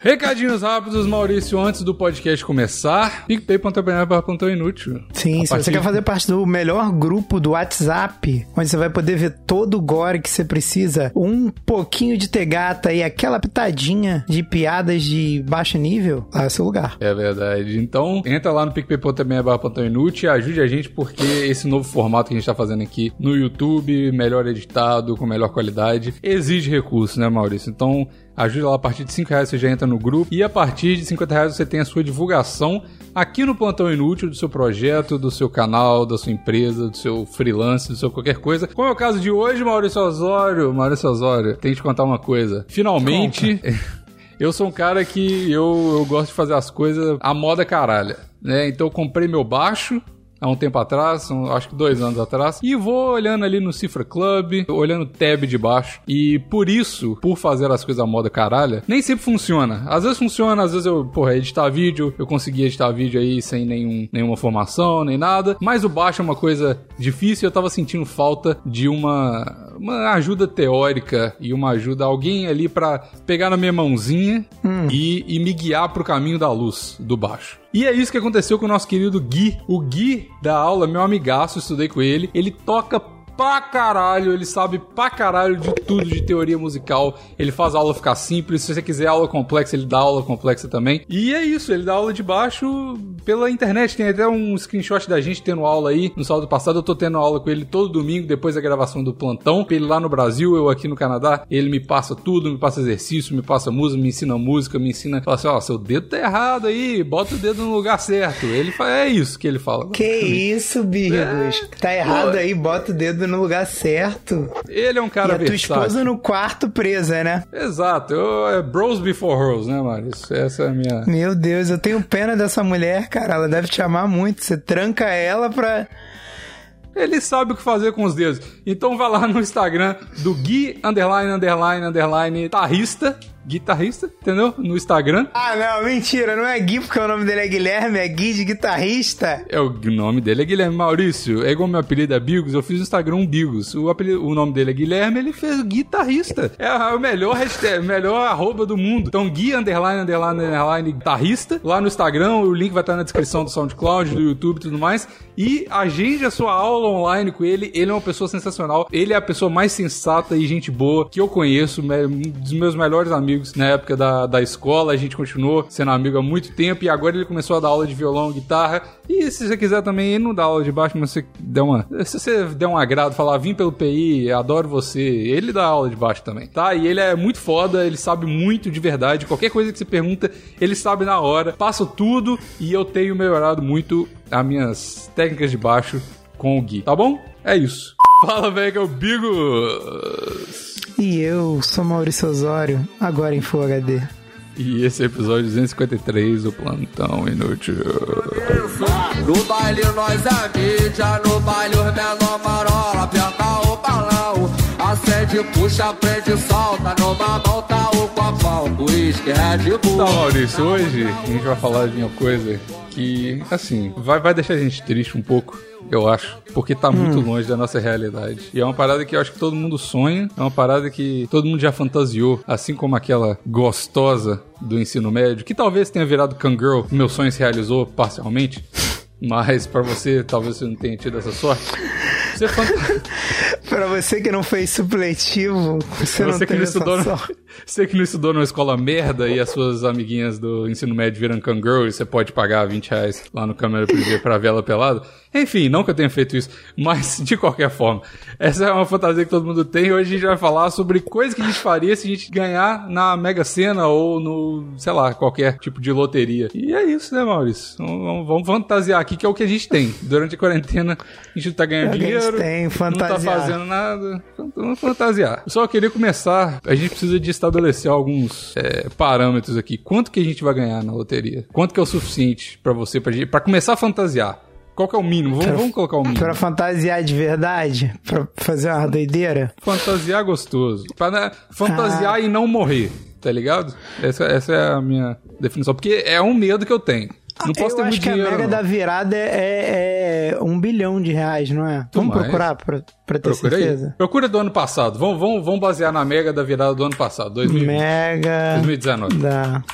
Recadinhos rápidos, Maurício, antes do podcast começar. PicPay.br inútil. Sim, se você quer fazer parte do melhor grupo do WhatsApp, onde você vai poder ver todo o gore que você precisa, um pouquinho de tegata e aquela pitadinha de piadas de baixo nível, lá é seu lugar. É verdade. Então, entra lá no PicPay.br inútil e ajude a gente, porque esse novo formato que a gente tá fazendo aqui no YouTube, melhor editado, com melhor qualidade, exige recursos, né, Maurício? Então, Ajuda lá a partir de 5 reais você já entra no grupo. E a partir de 50 reais você tem a sua divulgação aqui no Plantão Inútil do seu projeto, do seu canal, da sua empresa, do seu freelance, do seu qualquer coisa. Como é o caso de hoje, Maurício Osório. Maurício Osório, tem que te contar uma coisa. Finalmente. Eu sou um cara que eu, eu gosto de fazer as coisas à moda caralha, né? Então eu comprei meu baixo, há um tempo atrás, um, acho que dois anos atrás, e vou olhando ali no Cifra Club, olhando o tab de baixo, e por isso, por fazer as coisas à moda caralha, nem sempre funciona. Às vezes funciona, às vezes eu, porra, editar vídeo, eu consegui editar vídeo aí sem nenhum, nenhuma formação, nem nada, mas o baixo é uma coisa difícil, eu tava sentindo falta de uma, uma ajuda teórica e uma ajuda, alguém ali para pegar na minha mãozinha hum. e, e me guiar pro caminho da luz do baixo. E é isso que aconteceu com o nosso querido Gui. O Gui da aula, meu amigaço, estudei com ele. Ele toca pra caralho, ele sabe pra caralho de tudo de teoria musical. Ele faz a aula ficar simples. Se você quiser aula complexa, ele dá aula complexa também. E é isso, ele dá aula de baixo pela internet. Tem até um screenshot da gente tendo aula aí no sábado passado. Eu tô tendo aula com ele todo domingo, depois da gravação do plantão. Ele lá no Brasil, eu aqui no Canadá. Ele me passa tudo, me passa exercício, me passa música, me ensina música, me ensina. Fala assim: ó, oh, seu dedo tá errado aí, bota o dedo no lugar certo. Ele fala, é isso que ele fala. Que isso, Bigos? É... Tá errado aí, bota o dedo no lugar certo. Ele é um cara E a tua esposa no quarto presa, né? Exato. Eu, é bros before hoes, né, Maris? Essa é a minha... Meu Deus, eu tenho pena dessa mulher, cara. Ela deve te amar muito. Você tranca ela pra... Ele sabe o que fazer com os dedos. Então vai lá no Instagram do Gui, underline, underline, underline, tarrista guitarrista, entendeu? No Instagram. Ah, não, mentira, não é Gui porque o nome dele é Guilherme, é Gui de guitarrista. É, o nome dele é Guilherme Maurício. É igual meu apelido é Bigos, eu fiz no Instagram Bigos. O, apelido, o nome dele é Guilherme, ele fez guitarrista. É o melhor hashtag, melhor arroba do mundo. Então, Gui, underline, underline, underline, guitarrista. Lá no Instagram, o link vai estar na descrição do SoundCloud, do YouTube e tudo mais. E agende a sua aula online com ele. Ele é uma pessoa sensacional. Ele é a pessoa mais sensata e gente boa que eu conheço, um dos meus melhores amigos amigos na época da, da escola, a gente continuou sendo amigo há muito tempo e agora ele começou a dar aula de violão, guitarra. E se você quiser também, ele não dá aula de baixo, mas você der uma. Se você der um agrado, falar, vim pelo PI, adoro você, ele dá aula de baixo também, tá? E ele é muito foda, ele sabe muito de verdade. Qualquer coisa que você pergunta, ele sabe na hora. Passo tudo e eu tenho melhorado muito as minhas técnicas de baixo com o Gui, tá bom? É isso. Fala, velho, que é o Bigos! E eu sou Maurício Osório, agora em Full HD. E esse é o episódio 253 do Plantão Inútil. No baile nós é mídia, no baile os menor marola, aperta o balão. Acende, puxa, prende, solta, numa mão tá o copão, uísque, Red Bull. Então, Maurício, hoje a gente vai falar de uma coisa que, assim, vai, vai deixar a gente triste um pouco eu acho. Porque tá muito hum. longe da nossa realidade. E é uma parada que eu acho que todo mundo sonha, é uma parada que todo mundo já fantasiou, assim como aquela gostosa do ensino médio, que talvez tenha virado Kangirl, meu sonho se realizou parcialmente. Mas para você, talvez você não tenha tido essa sorte. Você fant... Pra você que não fez supletivo, você, você não não estudou no... Você que não estudou numa escola merda e as suas amiguinhas do ensino médio viram Kangirl e você pode pagar 20 reais lá no câmera privê pra ver ela pelada. Enfim, não que eu tenha feito isso, mas de qualquer forma, essa é uma fantasia que todo mundo tem. Hoje a gente vai falar sobre coisas que a gente faria se a gente ganhar na Mega Sena ou no, sei lá, qualquer tipo de loteria. E é isso, né, Maurício? Vamos, vamos fantasiar aqui, que é o que a gente tem. Durante a quarentena, a gente não tá ganhando é dinheiro, tem, não tá fazendo nada. Vamos fantasiar. Eu só queria começar, a gente precisa de estabelecer alguns é, parâmetros aqui. Quanto que a gente vai ganhar na loteria? Quanto que é o suficiente para você, para começar a fantasiar? Qual que é o mínimo? Vamos, pra, vamos colocar o mínimo. Pra fantasiar de verdade? Pra fazer uma doideira? Fantasiar gostoso. Pra né, fantasiar ah. e não morrer, tá ligado? Essa, essa é a minha definição. Porque é um medo que eu tenho. Não posso eu ter acho que dinheiro, a mega não. da virada é, é, um bilhão de reais, não é? Vamos mais. procurar pra, pra ter Procura certeza. Aí. Procura do ano passado. Vamos, vamos, vamos basear na mega da virada do ano passado, 2020. Mega 2019. Da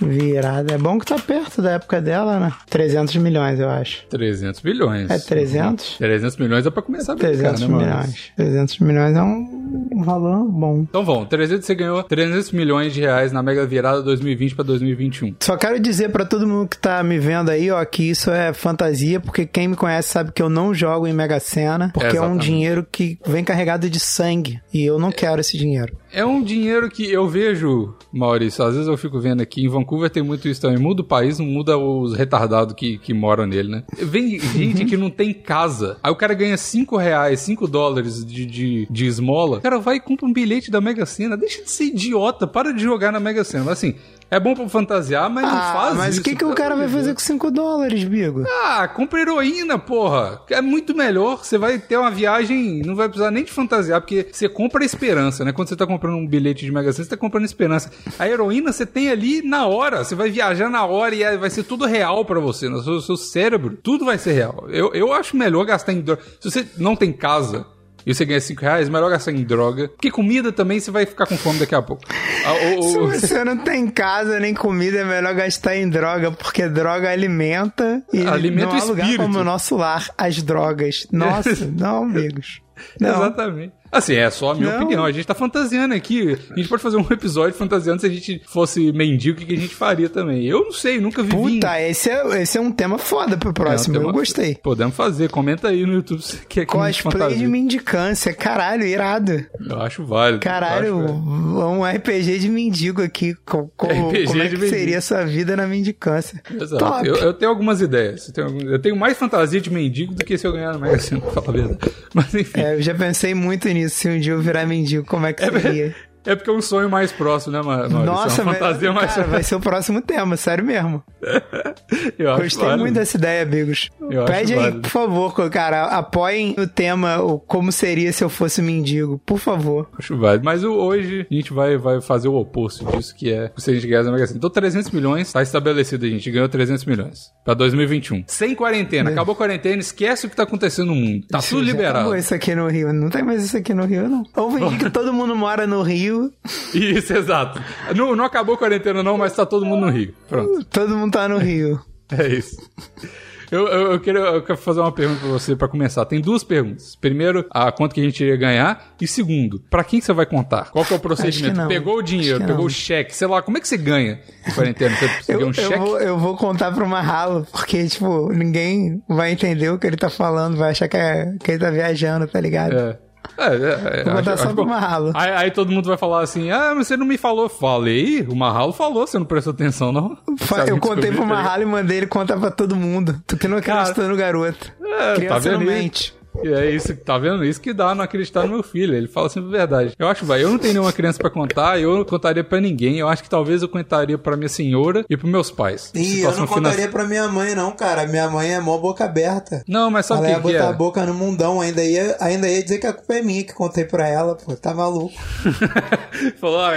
Virada. É bom que tá perto da época dela, né? 300 milhões, eu acho. 300 milhões. É 300? 300 milhões é pra começar a brincar, 300 né, milhões. 300 milhões é um um valor bom. Então vamos, 300, você ganhou 300 milhões de reais na Mega Virada 2020 pra 2021. Só quero dizer pra todo mundo que tá me vendo aí, ó, que isso é fantasia, porque quem me conhece sabe que eu não jogo em Mega Sena, porque é um Exatamente. dinheiro que vem carregado de sangue, e eu não quero esse dinheiro. É um dinheiro que eu vejo, Maurício, às vezes eu fico vendo aqui, em Vancouver tem muito isso também, muda o país, não muda os retardados que, que moram nele, né? Vem gente que não tem casa, aí o cara ganha 5 reais, 5 dólares de, de, de esmola, o cara vai e compra um bilhete da Mega Sena, deixa de ser idiota, para de jogar na Mega Sena, mas assim... É bom pra fantasiar, mas não Ah, faz mas isso. o que, que o cara vai fazer com 5 dólares, Bigo? Ah, compra heroína, porra. É muito melhor. Você vai ter uma viagem, não vai precisar nem de fantasiar, porque você compra a esperança, né? Quando você tá comprando um bilhete de Mega Sena, você tá comprando esperança. A heroína você tem ali na hora. Você vai viajar na hora e aí vai ser tudo real pra você. No seu, seu cérebro, tudo vai ser real. Eu, eu acho melhor gastar em droga. Se você não tem casa. E você ganha 5 reais, melhor gastar em droga. Porque comida também você vai ficar com fome daqui a pouco. Ah, o- Se você não tem casa nem comida, é melhor gastar em droga, porque droga alimenta e Alimenta não há o lugar espírito. como o nosso lar, as drogas. Nossa, não, amigos. Não. Exatamente. Assim, é só a minha Não. opinião. A gente tá fantasiando aqui. A gente pode fazer um episódio fantasiando se a gente fosse mendigo, o que a gente faria também. Eu não sei, nunca em- Puta, esse é, esse é um tema foda pro próximo. É um Eu gostei. Podemos fazer. Comenta aí no YouTube se quer que Cosplay de mendicância. Caralho, irado. Eu acho válido. Caralho, acho um RPG de mendigo aqui. Co- co- RPG como é que mendigo. seria a sua vida na mendicância? Exato. Top. Eu, eu tenho algumas ideias. Eu tenho, eu tenho mais fantasia de mendigo do que se eu ganhar na Mega Sena, pra falar a verdade. Mas enfim. É, eu já pensei muito nisso. Se um dia eu virar mendigo, como é que seria? É porque é um sonho mais próximo, né, Ma- Maurício? Nossa, é uma fantasia velho, mais cara, vai ser o próximo tema, sério mesmo. Eu acho Gostei válido. muito dessa ideia, amigos. Eu Pede aí, válido. por favor, cara, apoiem o tema, o como seria se eu fosse mendigo, por favor. Acho válido. Mas hoje a gente vai, vai fazer o oposto disso, que é se a gente ganhar Mega Sena. Então 300 milhões, tá estabelecido, a gente ganhou 300 milhões pra 2021. Sem quarentena, acabou a quarentena, esquece o que tá acontecendo no mundo. Tá tudo liberado. Acabou isso aqui no Rio. Não tem mais isso aqui no Rio, não. Ou que todo mundo mora no Rio, Isso, exato. Não, não acabou a quarentena não, mas tá todo mundo no Rio. Pronto. todo mundo tá no Rio. É isso. Eu, eu, eu queria, eu quero fazer uma pergunta pra você pra começar. Tem duas perguntas. Primeiro, a quanto que a gente ia ganhar. E segundo, pra quem que você vai contar? Qual que é o procedimento? Pegou o dinheiro, pegou o cheque, sei lá, como é que você ganha em quarentena? Você, Eu, ganha um cheque? vou, eu vou contar pro Marralo, porque, tipo, ninguém vai entender o que ele tá falando, vai achar que, é, que ele tá viajando, tá ligado? É. É, é, é, Vou contar acho- só acho pro bom. Marralo. Aí, aí todo mundo vai falar assim: Ah, mas você não me falou. Falei, o Marralo falou, você não prestou atenção, não? Eu contei pro tá? Marralo e mandei ele contar pra todo mundo. Tu que não acreditou no garoto. É, tá Criança não vendo isso? mente. E é isso, tá vendo? Isso que dá não acreditar no meu filho. Ele fala sempre a verdade. Eu acho, vai, eu não tenho nenhuma criança pra contar, eu não contaria pra ninguém. Eu acho que talvez eu contaria pra minha senhora e pros meus pais. Ih, eu não contaria pra minha mãe, não, cara. Minha mãe é mó boca aberta. Não, mas sabe ela ia o que, que botar é? a boca no mundão, ainda ia, ainda ia dizer que a culpa é minha que contei pra ela, pô. Tá maluco. Falou, ah,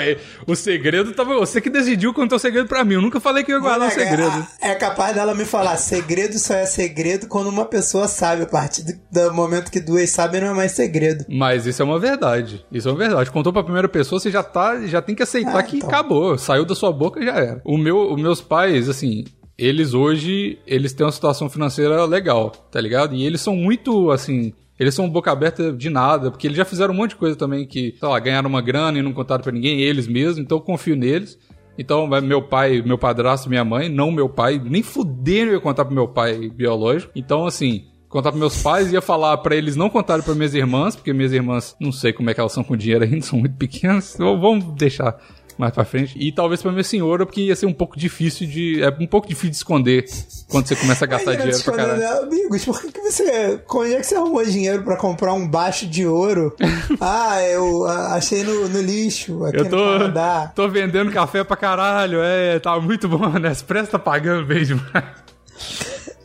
o segredo tava. Você que decidiu contar o segredo pra mim. Eu nunca falei que eu ia guardar o Moleque, segredo. É, é capaz dela me falar, segredo só é segredo quando uma pessoa sabe. A partir do, do momento que duas sabem, não é mais segredo. Mas isso é uma verdade. Isso é uma verdade. Contou pra primeira pessoa, você já tá, já tem que aceitar Ah, que então. acabou. Saiu da sua boca já era. O meu, os meus pais, assim, eles hoje, eles têm uma situação financeira legal, tá ligado? E eles são muito, assim, eles são boca aberta de nada, porque eles já fizeram um monte de coisa também que, sei lá, ganharam uma grana e não contaram pra ninguém, eles mesmos, então eu confio neles. Então, vai meu pai, meu padrasto, minha mãe, não meu pai, nem fudendo eu ia contar pro meu pai biológico. Então, assim, contar pros meus pais, ia falar pra eles não contarem pra minhas irmãs, porque minhas irmãs, não sei como é que elas são com dinheiro ainda, são muito pequenas. Então, vamos deixar mais pra frente. E talvez pra minha senhora, porque ia ser um pouco difícil de. É um pouco difícil de esconder quando você começa a gastar dinheiro pra caralho. Amigos, por que, que você. Onde é que você arrumou dinheiro pra comprar um baixo de ouro? ah, eu achei no, no lixo aqui Eu no tô, Canadá. tô vendendo café pra caralho, é, tá muito bom, né? Expresso tá pagando bem demais.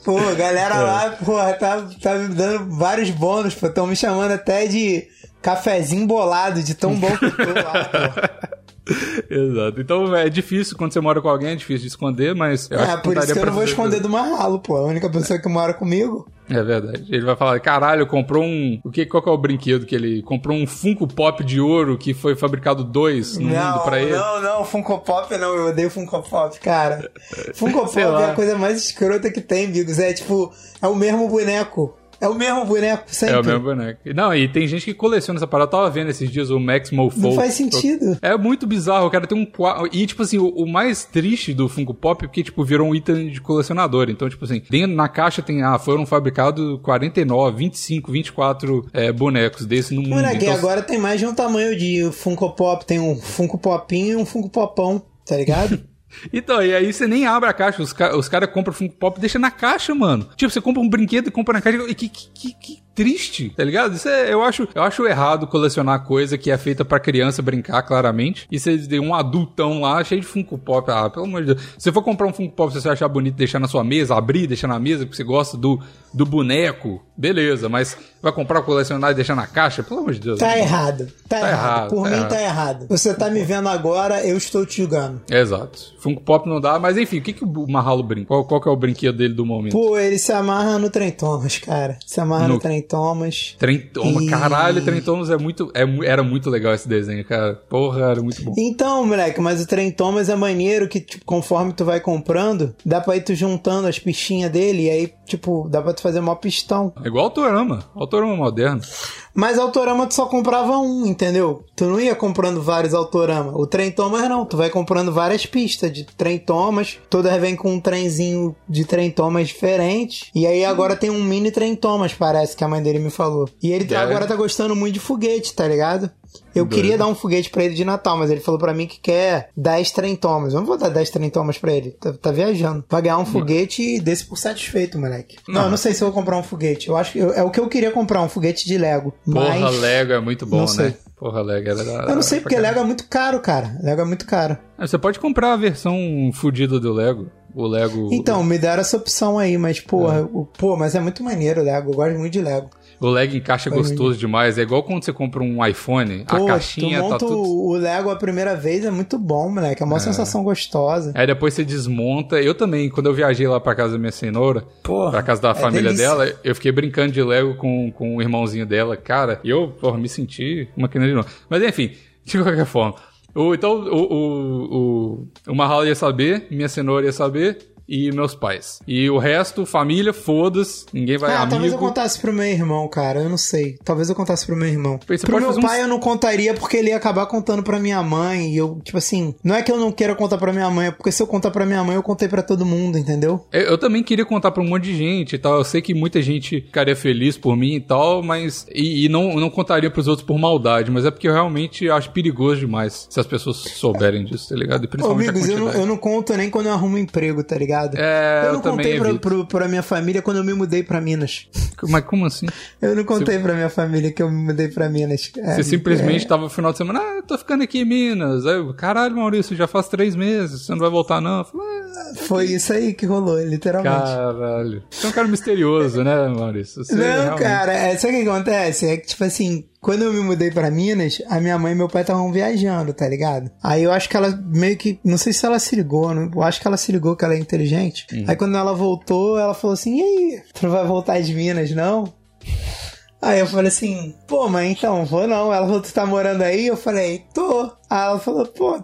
Pô, a É. galera lá, porra, tá, tá me dando vários bônus, pô. Tão me chamando até de cafezinho bolado, de tão bom que eu tô lá, pô. Exato. Então é difícil, quando você mora com alguém, é difícil de esconder, mas eu acho É, que por isso que eu não vou esconder do Marralo, pô. A única pessoa que mora comigo. É verdade. Ele vai falar, caralho, comprou um. O que, qual que é o brinquedo que ele. Comprou um Funko Pop de ouro que foi fabricado dois no não, mundo pra ele. não, não, Funko Pop não, eu odeio Funko Pop, cara. Funko Pop Sei é lá. a coisa mais escrota que tem, Bigos. É tipo, é o mesmo boneco. É o mesmo boneco, sempre. É o mesmo boneco. Não, e tem gente que coleciona essa parada. Eu tava vendo esses dias o Max Mofo. Não faz sentido. É muito bizarro, o cara tem um quadro. E, tipo assim, o, o mais triste do Funko Pop é porque, tipo, virou um item de colecionador. Então, tipo assim, dentro na caixa tem. Ah, foram fabricados 49, 25, 24 é, bonecos desse no mundo. Moleque, Então, agora tem mais de um tamanho de Funko Pop. Tem um Funko Popinho e um Funko Popão, tá ligado? Então, e aí você nem abre a caixa, os, ca os caras compram Funko Pop e deixa na caixa, mano. Tipo, você compra um brinquedo e compra na caixa. E que, que, que, triste, tá ligado? Isso é, eu acho, eu acho errado colecionar coisa que é feita pra criança brincar, claramente. E você tem um adultão lá cheio de Funko Pop. Ah, pelo amor de Deus. Se você for comprar um Funko Pop, se você achar bonito deixar na sua mesa, abrir, deixar na mesa, porque você gosta do, do boneco, beleza. Mas vai comprar, colecionar e deixar na caixa? Pelo amor de Deus. Tá errado. Tá, Tá errado. errado, Por tá mim errado. tá errado. Você tá me vendo agora, eu estou te julgando. Exato. Funko Pop não dá, mas enfim, o que, que o Marralo brinca? Qual, qual que é o brinquedo dele do momento? Pô, ele se amarra no Trem Thomas, cara. Se amarra no, No- Trem Thomas. Trem Toma, E- caralho, Trem Thomas é muito, é, era muito legal esse desenho, cara. Porra, era muito bom. Então, moleque, mas o Trem Thomas é maneiro que, tipo, conforme tu vai comprando, dá pra ir tu juntando as pichinhas dele e aí, tipo, dá pra tu fazer mó pistão. É igual Autorama, Autorama moderno. Mas Autorama tu só comprava um, entendeu? Tu não ia comprando vários Autorama. O Trem Thomas não, tu vai comprando várias pistas de Trem Thomas. Todas vêm com um trenzinho de Trem Thomas diferente. E aí agora tem um mini Trem Thomas, parece que a mãe dele me falou. E ele É. agora tá gostando muito de foguete, tá ligado? Eu Doido. queria dar um foguete pra ele de Natal, mas ele falou pra mim que quer 10 Trem Thomas. Eu não vou dar 10 Trem Thomas pra ele. Tá, tá viajando. Vai ganhar um foguete desse por satisfeito, moleque. Não, Não. eu não sei se eu vou comprar um foguete. Eu acho que eu- é o que eu queria comprar, um foguete de Lego. Porra, mas... Lego é muito bom, né? Porra, Lego era da- Eu não sei porque. Lego é muito caro, cara. Lego é muito caro. Ah, Você pode comprar a versão fodida do Lego. O Lego. Então, me deram essa opção aí, mas, porra, É. o- pô, mas é muito maneiro o Lego. Eu gosto muito de Lego. O Lego encaixa Vai, gostoso demais. É igual quando você compra um iPhone, Pô, a caixinha tu tá monta tudo. o Lego a primeira vez, é muito bom, moleque. É uma sensação gostosa. Aí depois você desmonta. Eu também, quando eu viajei lá pra casa da minha cenoura, Porra, pra casa da é família delícia. dela, eu fiquei brincando de Lego com, com o irmãozinho dela. Cara, e eu, porra, me senti uma criança de novo. Mas enfim, de qualquer forma. O, então, o, o, o, o Mahalo ia saber, minha cenoura ia saber, e meus pais. E o resto, família, foda-se, ninguém vai Ah, talvez eu amigo. contasse pro meu irmão, cara. Eu não sei. Talvez eu contasse pro meu irmão. Você pro meu um- pai eu não contaria porque ele ia acabar contando pra minha mãe. E eu, tipo assim, não é que eu não queira contar pra minha mãe, é porque se eu contar pra minha mãe, eu contei pra todo mundo, entendeu? Eu, eu também queria contar pra um monte de gente e tal. Eu sei que muita gente ficaria feliz por mim e tal, mas. E, e não, não contaria pros outros por maldade, mas é porque eu realmente acho perigoso demais se as pessoas souberem disso, tá ligado? E Ô, principalmente amigos, a eu não, eu não conto nem quando eu arrumo emprego, tá ligado? É, eu eu não também contei pra, pro, pra minha família quando eu me mudei pra Minas. Mas como assim? Eu não contei pra minha família que eu me mudei pra Minas. É, Você simplesmente é, tava no final de semana, ah, eu tô ficando aqui em Minas. Aí eu, caralho, Maurício, já faz três meses, você não vai voltar não? Eu falei, ah, Foi isso aí que rolou, literalmente. caralho. Você é um cara misterioso, né, Maurício? Você Não, realmente- cara, é, sabe o que acontece? É que, tipo assim, quando eu me mudei pra Minas, a minha mãe e meu pai estavam viajando, tá ligado? Aí eu acho que ela meio que. Não sei se ela se ligou, não, eu acho que ela se ligou que ela é inteligente. Uhum. Aí quando ela voltou, ela falou assim: e aí, tu não vai voltar de Minas, não? Aí eu falei assim, pô, mas então, vou não. Ela falou, tu tá morando aí? Eu falei, tô. Aí ela falou, pô,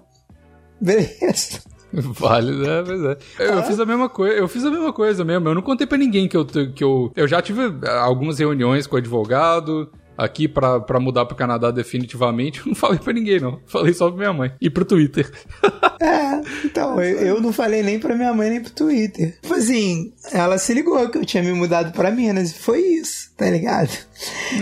beleza. Válido, é, pois é. Eu, eu fiz a mesma coisa, eu fiz a mesma coisa mesmo. Eu não contei pra ninguém que eu que eu eu já tive ah, algumas reuniões com o advogado aqui pra mudar pro Canadá definitivamente. Eu não falei pra ninguém não. Falei só pra minha mãe e pro Twitter. É, então, eu, eu não falei nem pra minha mãe nem pro Twitter. Tipo assim, ela se ligou que eu tinha me mudado pra Minas e foi isso, tá ligado?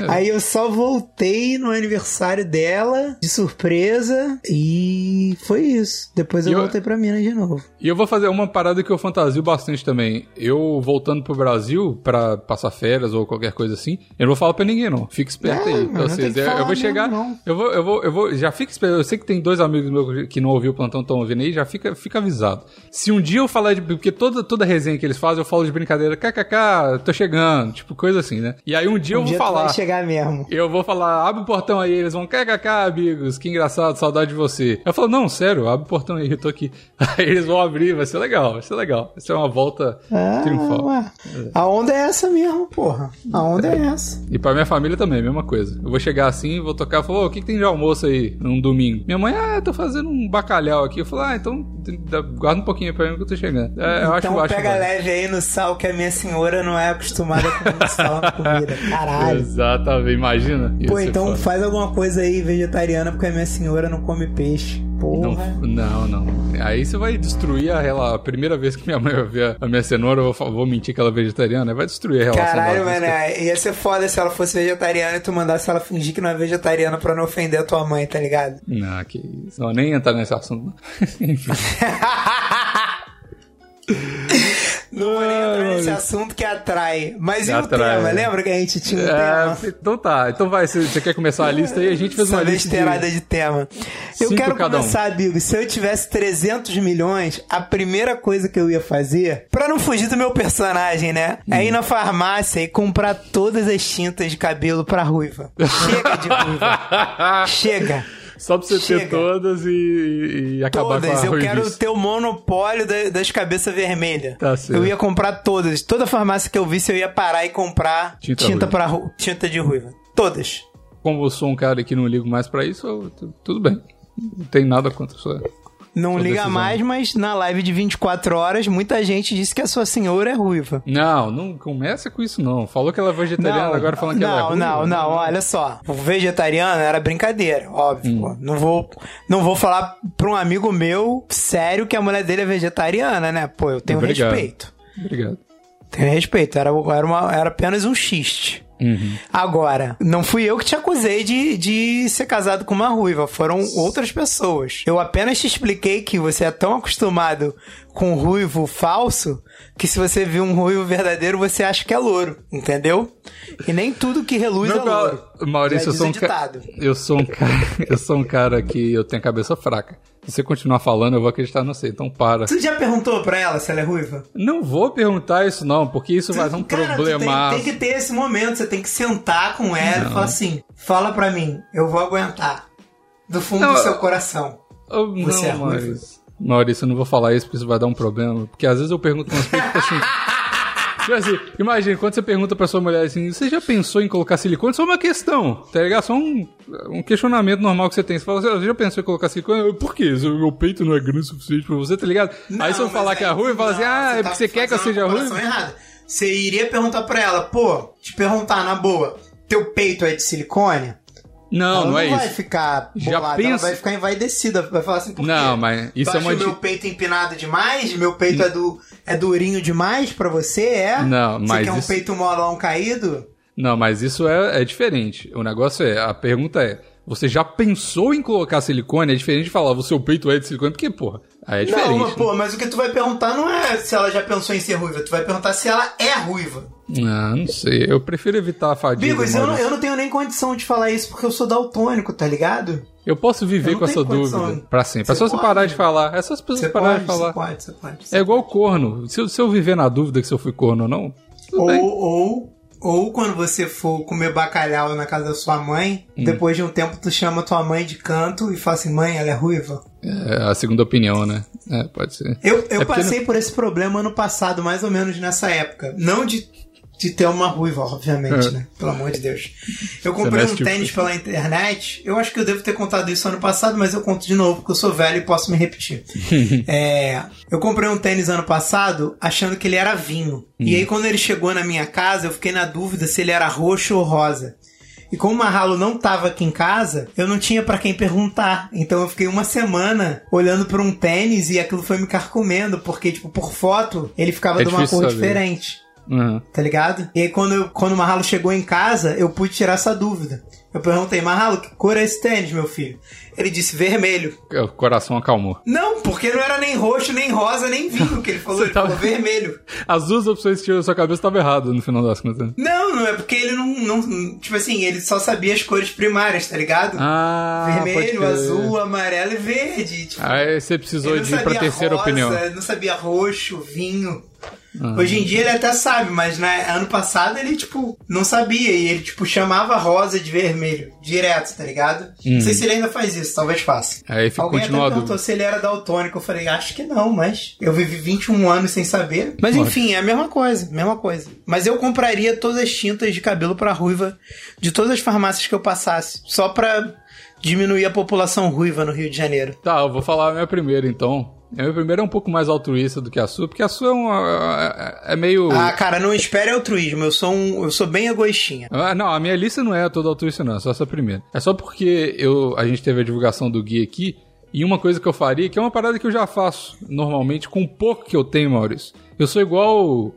Aí eu só voltei no aniversário dela, de surpresa, e foi isso. Depois eu, eu- voltei pra Minas de novo. E eu vou fazer uma parada que eu fantasio bastante também. Eu voltando pro Brasil pra passar férias ou qualquer coisa assim, eu não vou falar pra ninguém não. Fica esperto É, aí. vocês, que eu, eu vou chegar, mesmo, eu vou eu vou eu vou já fica esperto. Eu sei que tem dois amigos meus que não ouviu o plantão estão ouvindo aí, já fica fica avisado. Se um dia eu falar de porque toda toda resenha que eles fazem, eu falo de brincadeira, kkk, tô chegando, tipo coisa assim, né? E aí um dia Um eu vou dia falar vai chegar mesmo. Eu vou falar, abre o portão aí, eles vão, kkk, amigos, que engraçado, saudade de você. Eu falo, não, sério, abre o portão aí, eu tô aqui. Aí eles vão abrir, vai ser legal, vai ser legal. Vai ser uma volta Ah, triunfal. ué. A onda é essa mesmo, porra. A onda é essa. E pra minha família também, mesma coisa. Eu vou chegar assim, vou tocar, falar, ô, o que, que tem de almoço aí, num domingo? Minha mãe, ah, tô fazendo um bacalhau aqui. Eu falo, ah, então guarda um pouquinho aí pra mim que eu tô chegando. É, eu acho, então acho pega válido. leve aí no sal que a minha senhora não é acostumada com muito sal na comida. Caralho. Exatamente, imagina. Ia Pô, então foda. faz alguma coisa aí vegetariana porque a minha senhora não come peixe. Não, Porra. não, não. Aí você vai destruir a, rela- a primeira vez que minha mãe vai ver a minha cenoura, eu vou, vou mentir que ela é vegetariana, vai destruir a relação Caralho, mano, é, ia ser foda se ela fosse vegetariana e tu mandasse ela fingir que não é vegetariana pra não ofender a tua mãe, tá ligado? Não, que isso. Não, nem entrar nesse assunto. não. Enfim. Não vou nem entrar nesse assunto que atrai. Mas e o Atrai, tema? é. Lembra que a gente tinha um É, tema? então tá. Então vai, você quer começar a lista aí? A gente fez uma lista. De... de tema. Eu Cinco quero cada um. começar, amigo. Se eu tivesse 300 milhões, a primeira coisa que eu ia fazer, pra não fugir do meu personagem, né? É Hum. ir na farmácia e comprar todas as tintas de cabelo pra ruiva. Chega de ruiva. Chega. Só pra você ter Chega. todas e, e acabar Todas. com a Eu quero ruivice. ter o monopólio da- das cabeças vermelhas. Tá certo. eu ia comprar todas. Toda farmácia que eu visse, eu ia parar e comprar Tinta tinta, ruiva. pra tinta de ruiva. Todas. Como eu sou um cara que não ligo mais pra isso, eu- tu- tudo bem. Não tem nada contra isso. Não Sua liga decisão. mais, mas na live de 24 horas, muita gente disse que a sua senhora é ruiva. Não, não começa com isso não. Falou que ela é vegetariana, agora falando que não, ela é ruiva. Não, não, olha só. O vegetariano era brincadeira, óbvio. Hum. Não vou, não vou falar pra um amigo meu sério que a mulher dele é vegetariana, né? Pô, eu tenho Obrigado. respeito. Obrigado. Tenho respeito. Era, era, uma, era apenas um xiste. Uhum. Agora, não fui eu que te acusei de, de ser casado com uma ruiva, foram outras pessoas. Eu apenas te expliquei que você é tão acostumado com ruivo falso que se você viu um ruivo verdadeiro, você acha que é louro, entendeu? E nem tudo que reluz é Não, louro. Maurício, eu sou, um ca... eu sou um cara. Eu sou um cara que eu tenho a cabeça fraca. Se você continuar falando, eu vou acreditar no você. Então para. Tu já perguntou pra ela se ela é ruiva? Não vou perguntar isso, não, porque isso vai ser um Cara, tu problema. tem, tem que ter esse momento, você tem que sentar com ela e falar assim: fala pra mim, eu vou aguentar. Do fundo Não, do seu coração. Oh, Você não, é ruiva? Maurício. Maurício, eu não vou falar isso porque isso vai dar um problema. Porque às vezes eu pergunto umas coisas tipo assim. Tipo assim, imagina, quando você pergunta pra sua mulher assim, você já pensou em colocar silicone? Só uma questão, tá ligado? Só um, um questionamento normal que você tem. Você fala, você já pensou em colocar silicone? Por quê? O meu peito não é grande o suficiente pra você, tá ligado? Aí se eu Não, falar mas que é aí- ruim, eu falo assim, não, ah, é tá porque você quer que eu seja ruim? errada. Você iria perguntar pra ela, pô, te perguntar na boa, teu peito é de silicone? Não, ela não, não é vai isso. ficar Já bolada, ela pensa- vai ficar envaidecida, vai falar assim, por Não, quê? mas isso Tu é acha uma o meu peito empinado demais? Meu peito é, do, é durinho demais pra você, é? Não, mas Você quer um isso- peito molão caído? Não, mas isso é, é diferente. O negócio é, a pergunta é, você já pensou em colocar silicone? É diferente de falar, o seu peito é de silicone, porque, porra, aí é diferente. não, mas, né? pô, mas o que tu vai perguntar não é se ela já pensou em ser ruiva, tu vai perguntar se ela é ruiva. Ah, não sei. Eu prefiro evitar a fadiga. Bigos, eu eu não tenho nem condição de falar isso porque eu sou daltônico, tá ligado? Eu posso viver Eu com essa condição. dúvida pra sempre. É Você só você parar de falar. É só as pessoas Você pararem de falar. você pode, você pode. É igual corno. Se eu, se eu viver na dúvida que se eu fui corno ou não, Ou, ou, ou quando você for comer bacalhau na casa da sua mãe, Hum. depois de um tempo tu chama tua mãe de canto e fala assim, mãe, ela é ruiva. É a segunda opinião, né? É, pode ser. Eu, eu É passei por esse problema ano passado, mais ou menos nessa época. Não de, de ter uma ruiva, obviamente, É. né? Pelo amor de Deus. Eu comprei um mexe, tênis tipo- pela internet. Eu acho que eu devo ter contado isso ano passado, mas eu conto de novo, porque eu sou velho e posso me repetir. É, eu comprei um tênis ano passado achando que ele era vinho. E Hum. aí, quando ele chegou na minha casa, eu fiquei na dúvida se ele era roxo ou rosa. E como o Marralo não tava aqui em casa, eu não tinha pra quem perguntar. Então eu fiquei uma semana olhando pra um tênis e aquilo foi me carcomendo, porque, tipo, por foto, ele ficava É de uma cor saber. diferente. Uhum. Tá ligado? E aí, quando, eu, quando o Marralo chegou em casa, eu pude tirar essa dúvida. Eu perguntei, Marralo, que cor é esse tênis, meu filho? Ele disse vermelho. O coração acalmou. Não, porque não era nem roxo, nem rosa, nem vinho que ele falou. Ele tava- falou vermelho. As duas opções que tinham na sua cabeça estavam erradas no final das contas. Não, não é porque ele não, não. Tipo assim, ele só sabia as cores primárias, tá ligado? Ah, Vermelho, azul, amarelo e verde. Tipo, Aí você precisou de ir pra terceira rosa, opinião. Não sabia roxo, vinho. Hoje em dia ele até sabe, mas né, ano passado ele, tipo, não sabia. E ele, tipo, chamava rosa de vermelho. Direto, tá ligado? Não sei se ele ainda faz isso, talvez faça. Aí fica Alguém até perguntou se ele era daltônico. Eu falei, acho que não, mas eu vivi 21 anos sem saber. Mas enfim, é a mesma coisa, mesma coisa. Mas eu compraria todas as tintas de cabelo pra ruiva de todas as farmácias que eu passasse. Só pra diminuir a população ruiva no Rio de Janeiro. Tá, eu vou falar a minha primeira então. A minha primeira é um pouco mais altruísta do que a sua, porque a sua é, uma, é é meio. Ah, cara, não espere altruísmo. Eu sou um, eu sou bem egoístinha. Ah, não, a minha lista não é toda altruísta, não, é só essa primeira. É só porque eu, a gente teve a divulgação do guia aqui, e uma coisa que eu faria, que é uma parada que eu já faço normalmente, com o pouco que eu tenho, Maurício. Eu sou igual.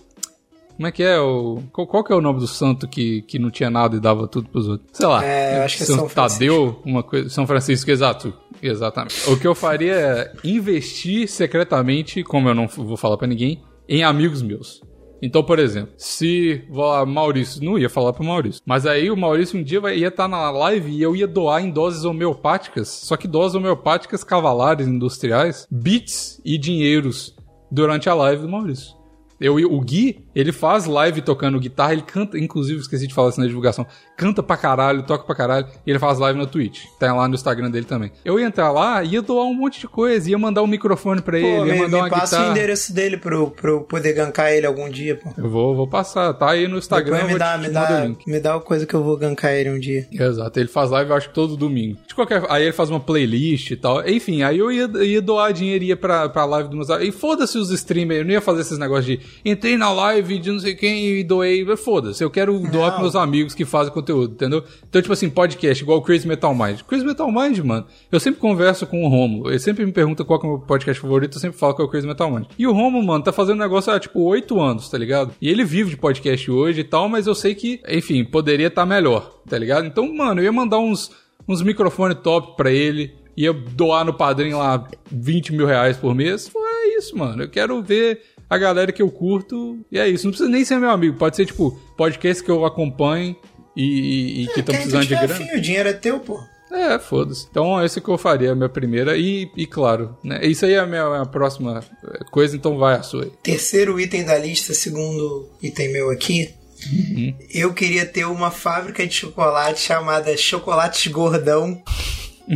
Como é que é? O, qual, qual que é o nome do santo que, que não tinha nada e dava tudo pros outros? Sei lá. É, eu acho que é São Tadeu, uma coisa. São Francisco, exato. Exatamente. O que eu faria é investir secretamente, como eu não vou falar pra ninguém, em amigos meus. Então, por exemplo, se lá, Maurício, não ia falar pro Maurício, mas aí o Maurício um dia ia estar na live e eu ia doar em doses homeopáticas, só que doses homeopáticas cavalares industriais, bits e dinheiros durante a live do Maurício. Eu, o Gui, ele faz live tocando guitarra, ele canta, inclusive, esqueci de falar isso na divulgação, canta pra caralho, toca pra caralho, e ele faz live na Twitch. Tá lá no Instagram dele também. Eu ia entrar lá, ia doar um monte de coisa, ia mandar um microfone pra Pô, ele, ia me, mandar me uma passa o endereço dele pra eu poder gankar ele algum dia, pô. Eu vou, vou passar, tá aí no Instagram, Depois me dá, te, me te dá, me dá uma coisa que eu vou gankar ele um dia. Exato, ele faz live, eu acho todo domingo. De qualquer aí ele faz uma playlist e tal. Enfim, aí eu ia, ia doar dinheiro ia pra, pra live do meus. E foda-se os streamers, eu não ia fazer esses negócios de entrei na live de não sei quem e doei. Foda-se, eu quero doar pros meus amigos que fazem conteúdo, entendeu? Então, tipo assim, podcast, igual o Crazy Metal Mind. Crazy Metal Mind, mano, eu sempre converso com o Romo. Ele sempre me pergunta qual é o meu podcast favorito, eu sempre falo que é o Crazy Metal Mind. E o Romo, mano, tá fazendo negócio há, tipo, oito anos, tá ligado? E ele vive de podcast hoje e tal, mas eu sei que, enfim, poderia estar melhor, tá ligado? Então, mano, eu ia mandar uns, uns microfones top pra ele, ia doar no padrinho lá 20 mil reais por mês. É isso, mano. Eu quero ver a galera que eu curto. E é isso. Não precisa nem ser meu amigo. Pode ser, tipo, podcast que eu acompanho e, e- e que estão Quem precisando de grana. afim, o dinheiro é teu, pô. É, foda-se. Então, esse que eu faria, a minha primeira. E, e claro, né? Isso aí é a minha, a minha próxima coisa, então vai a sua aí. Terceiro item da lista, segundo item meu aqui. Uhum. Eu queria ter uma fábrica de chocolate chamada Chocolates Gordão.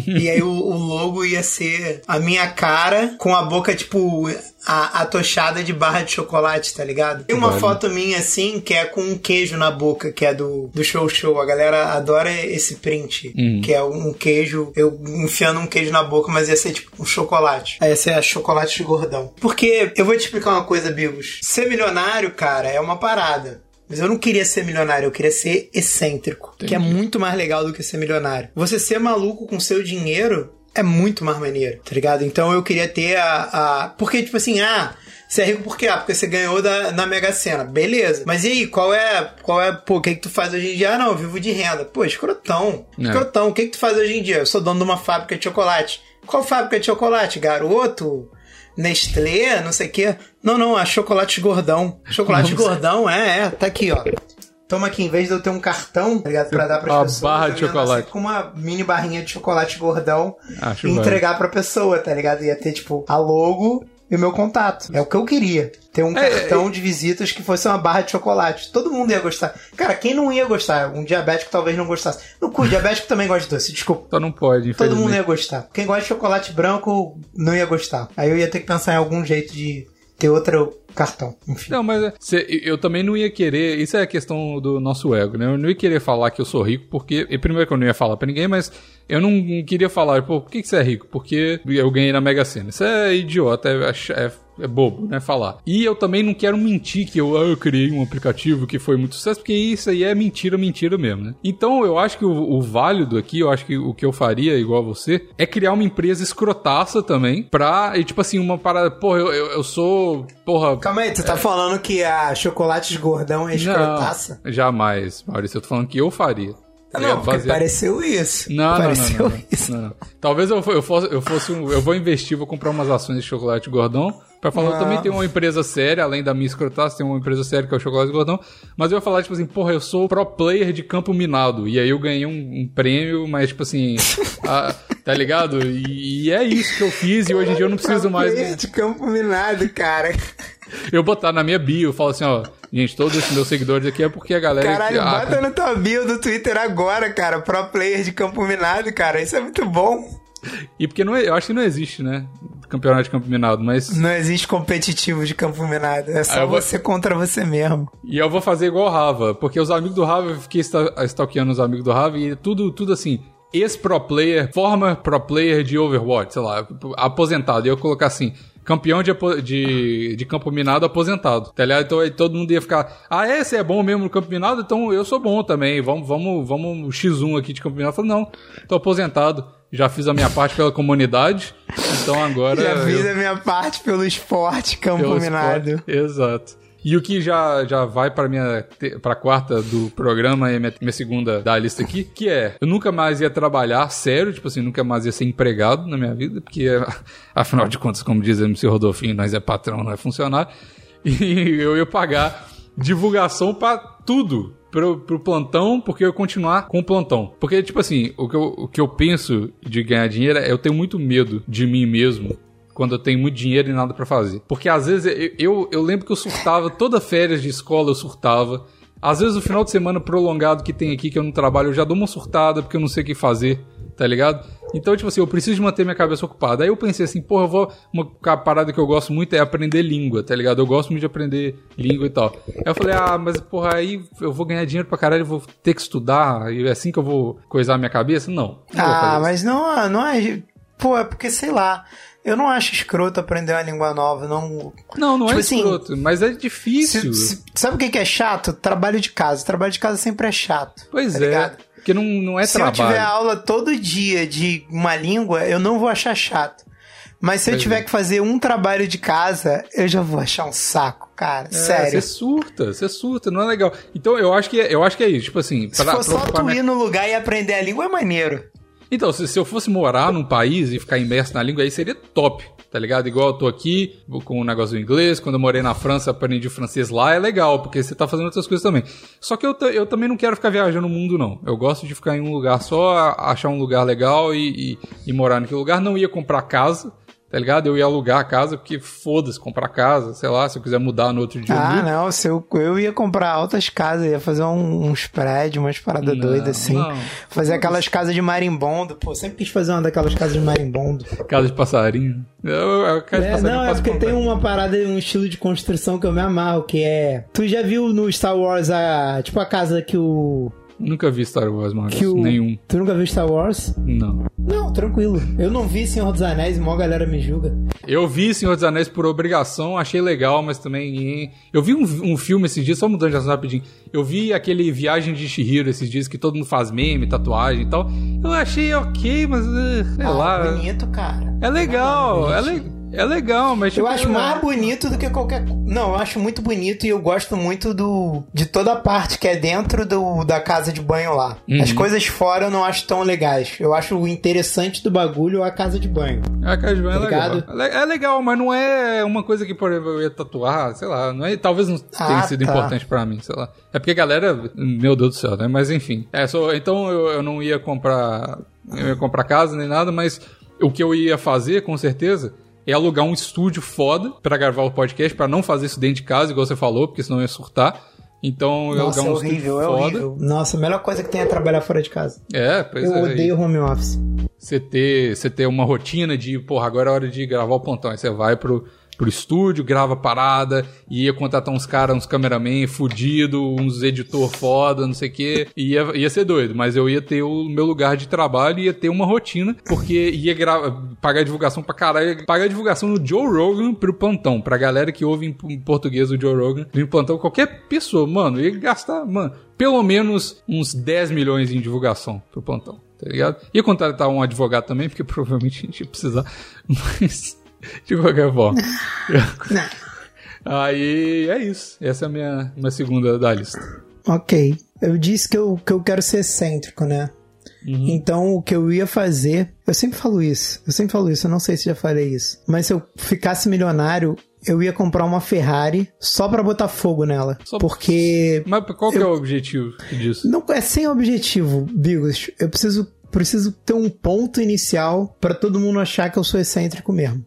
E aí o, o logo ia ser a minha cara com a boca, tipo, a, a tochada de barra de chocolate, tá ligado? Tem uma Vale. foto minha assim, que é com um queijo na boca, que é do, do show show. A galera adora esse print, Uhum. que é um queijo, eu enfiando um queijo na boca, mas ia ser tipo um chocolate. Aí ia ser a chocolate de gordão. Porque eu vou te explicar uma coisa, Bigos. Ser milionário, cara, é uma parada. Mas eu não queria ser milionário, eu queria ser excêntrico. Que é muito mais legal do que ser milionário. Você ser maluco com seu dinheiro é muito mais maneiro, tá ligado? Então eu queria ter a. a... Porque, tipo assim, ah. Você é rico por quê? Ah, porque você ganhou da, na Mega Sena. Beleza. Mas e aí, qual é. Qual é. Pô, o que, que tu faz hoje em dia? Ah, não, eu vivo de renda. Pô, escrotão. É. Escrotão. O que, que tu faz hoje em dia? Eu sou dono de uma fábrica de chocolate. Qual fábrica de chocolate? Garoto? Nestlé? Não sei o quê. Não, não, a chocolate gordão. Chocolate Nossa. gordão, é, é. Tá aqui, ó. Toma aqui, em vez de eu ter um cartão, tá ligado? Pra dar pras Uma pessoas. barra eu de chocolate. Com uma mini barrinha de chocolate gordão Acho e entregar pra pessoa, tá ligado? Ia ter, tipo, a logo e o meu contato. É o que eu queria. Ter um É, cartão de visitas que fosse uma barra de chocolate. Todo mundo ia gostar. Cara, quem não ia gostar? Um diabético talvez não gostasse. No cu, diabético também gosta de doce, desculpa. Só não pode, Todo mundo ia gostar. Quem gosta de chocolate branco não ia gostar. Aí eu ia ter que pensar em algum jeito de ter outro cartão. Enfim. Não, mas é, cê- eu também não ia querer. Isso é a questão do nosso ego, né? Eu não ia querer falar que eu sou rico, porque. E primeiro que eu não ia falar pra ninguém, mas eu não queria falar, pô, por que, que você é rico? Porque eu ganhei na Mega Sena. Isso é idiota, é, é- é bobo, né? Falar. E eu também não quero mentir que eu, ah, eu criei um aplicativo que foi muito sucesso, porque isso aí é mentira, mentira mesmo, né? Então eu acho que o, o válido aqui, eu acho que o que eu faria, igual a você, é criar uma empresa escrotaça também, pra. E tipo assim, uma parada, porra, eu, eu, eu sou. Porra, Calma aí, tu tá falando que a chocolate gordão é escrotaça? não, jamais, Maurício. Eu tô falando que eu faria. Tá Não, porque Baseado- pareceu isso. Não, não, pareceu não, não, não, isso. não. Talvez eu, eu, fosse, eu fosse um. Eu vou investir, vou comprar umas ações de chocolate gordão. Pra falar, eu também tenho uma empresa séria, além da minha escrotaça, tem uma empresa séria que é o Chocolate Gordão. Mas eu ia falar, tipo assim, porra, eu sou pro player de campo minado. E aí eu ganhei um, um prêmio, mas, tipo assim, a- tá ligado? E, e é isso que eu fiz, e hoje em dia eu não preciso mais. Player de campo minado, cara. Eu botar na minha bio, falo assim, ó, gente, todos esses meus seguidores aqui é porque a galera... Caralho, ah, bota no tua bio do Twitter agora, cara. Pro player de campo minado, cara. Isso é muito bom. E porque não, é- eu acho que não existe, né? Campeonato de campo minado, mas... Não existe competitivo de campo minado. É só vou- você contra você mesmo. E eu vou fazer igual o Rava, porque os amigos do Rava, eu fiquei stalkeando os amigos do Rava e tudo, tudo assim, ex-pro player, forma pro player de Overwatch, sei lá, aposentado. E eu colocar assim, campeão de, de, de campo minado aposentado, tá ligado? Então aí todo mundo ia ficar, ah, é, você é bom mesmo no campo minado? Então eu sou bom também, vamos, vamos, vamos X1 aqui de campo minado. Eu falei, não, tô aposentado, já fiz a minha parte pela comunidade, então agora... Já eu- fiz a minha parte pelo esporte campo pelo minado. esporte. Exato. E o que já, já vai para minha te- pra quarta do programa e minha, minha segunda da lista aqui, que é eu nunca mais ia trabalhar sério, tipo assim, nunca mais ia ser empregado na minha vida, porque afinal de contas, como diz MC Rodolfinho, nós é patrão, não é funcionário. E eu ia pagar divulgação pra tudo. Pro, pro plantão, porque eu ia continuar com o plantão. Porque, tipo assim, o que, eu, o que eu penso de ganhar dinheiro é eu tenho muito medo de mim mesmo quando eu tenho muito dinheiro e nada pra fazer. Porque às vezes eu, eu, eu lembro que eu surtava, toda férias de escola eu surtava. Às vezes o final de semana prolongado que tem aqui que eu não trabalho, eu já dou uma surtada porque eu não sei o que fazer, tá ligado? Então, tipo assim, eu preciso de manter minha cabeça ocupada. Aí eu pensei assim, porra, eu vou. Uma parada que eu gosto muito é aprender língua, tá ligado? Eu gosto muito de aprender língua e tal. Aí eu falei, ah, mas porra, aí eu vou ganhar dinheiro pra caralho, eu vou ter que estudar, e é assim que eu vou coisar minha cabeça? Não. não Ah, mas não, não é. Pô, é porque, sei lá. Eu não acho escroto aprender uma língua nova. Não. Não, não Tipo é assim, escroto, mas é difícil. Se- se- sabe o que é chato? Trabalho de casa. Trabalho de casa sempre é chato. Pois tá é. ligado? Porque não, não é Se trabalho. eu tiver aula todo dia de uma língua, eu não vou achar chato. Mas se eu tiver é. que fazer um trabalho de casa, eu já vou achar um saco, cara. É, Sério. Você surta, você surta, não é legal. Então eu acho que é, eu acho que é isso, tipo assim, Se pra- for só pra tu minha- ir no lugar e aprender a língua, é maneiro. Então, se, se eu fosse morar num país e ficar imerso na língua, aí seria top, tá ligado? Igual eu tô aqui com o negócio do inglês, quando eu morei na França, aprendi francês lá, é legal, porque você tá fazendo outras coisas também. Só que eu, eu também não quero ficar viajando o mundo, não. Eu gosto de ficar em um lugar só, achar um lugar legal e, e, e morar naquele lugar. Não ia comprar casa, tá ligado? Eu ia alugar a casa, porque foda-se, comprar casa, sei lá, se eu quiser mudar no outro dia. Ah, não. Se eu, eu ia comprar altas casas, ia fazer um- uns prédios, umas paradas Não, doidas assim. não. Fazer aquelas casas de marimbondo. Pô, sempre quis fazer uma daquelas casas de marimbondo. Casa de passarinho. Eu, eu, casa de É, passarinho não, é porque tem uma parada, um estilo de construção que eu me amarro, que é. Tu já viu no Star Wars a. Tipo a casa que o. Nunca vi Star Wars, mano. Que o... Nenhum. Tu nunca viu Star Wars? Não. Não, tranquilo. Eu não vi Senhor dos Anéis mó galera me julga. Eu vi Senhor dos Anéis por obrigação, achei legal, mas também. Eu vi um, um filme esses dias, só mudando de assunto rapidinho. Eu vi aquele Viagem de Shihiro esses dias que todo mundo faz meme, tatuagem e tal. Eu achei ok, mas. eh, sei Ah, lá. bonito, cara. É legal, é, Realmente. le- é legal, mas. Eu tipo, acho mais bonito do que qualquer. Não, eu acho muito bonito e eu gosto muito do de toda a parte que é dentro do, da casa de banho lá. Uhum. As coisas fora eu não acho tão legais. Eu acho o interessante do bagulho a casa de banho. A casa de banho é legal. Ligado? É le- É legal, mas não é uma coisa que, por exemplo, eu ia tatuar, sei lá. Não é, talvez não Ah, tenha sido tá. importante pra mim, sei lá. É porque a galera, meu Deus do céu, né? Mas enfim. É, só, então eu, eu não ia comprar. Eu ia comprar casa nem nada, mas o que eu ia fazer, com certeza. É alugar um estúdio foda pra gravar o podcast, pra não fazer isso dentro de casa, igual você falou, porque senão eu ia surtar. Então eu ia Nossa, é alugar um horrível, é estúdio foda. horrível. Nossa, a melhor coisa que tem é trabalhar fora de casa. É, pois eu é. odeio home office. você ter, você ter uma rotina de, porra, agora é hora de gravar o plantão. Aí você vai pro, pro estúdio, grava parada, e ia contratar uns caras, uns cameraman fudido, uns editor foda, não sei o quê. Ia, ia ser doido, mas eu ia ter o meu lugar de trabalho, ia ter uma rotina, porque ia gra- pagar divulgação pra caralho, pagar divulgação no Joe Rogan pro plantão, pra galera que ouve em, português o Joe Rogan, em plantão, qualquer pessoa, mano, ia gastar, mano, pelo menos uns 10 milhões em divulgação pro plantão, tá ligado? Ia contratar um advogado também, porque provavelmente a gente ia precisar, mas de qualquer forma. Aí é isso. Essa é a minha, minha segunda da lista. Ok. Eu disse que eu, que eu quero ser excêntrico, né? Uhum. Então, o que eu ia fazer. Eu sempre falo isso. Eu sempre falo isso. Eu não sei se já falei isso. Mas se eu ficasse milionário, eu ia comprar uma Ferrari só pra botar fogo nela. Só- Porque. Mas qual que é o objetivo disso? Não é sem objetivo, Bigos. Eu preciso, preciso ter um ponto inicial pra todo mundo achar que eu sou excêntrico mesmo.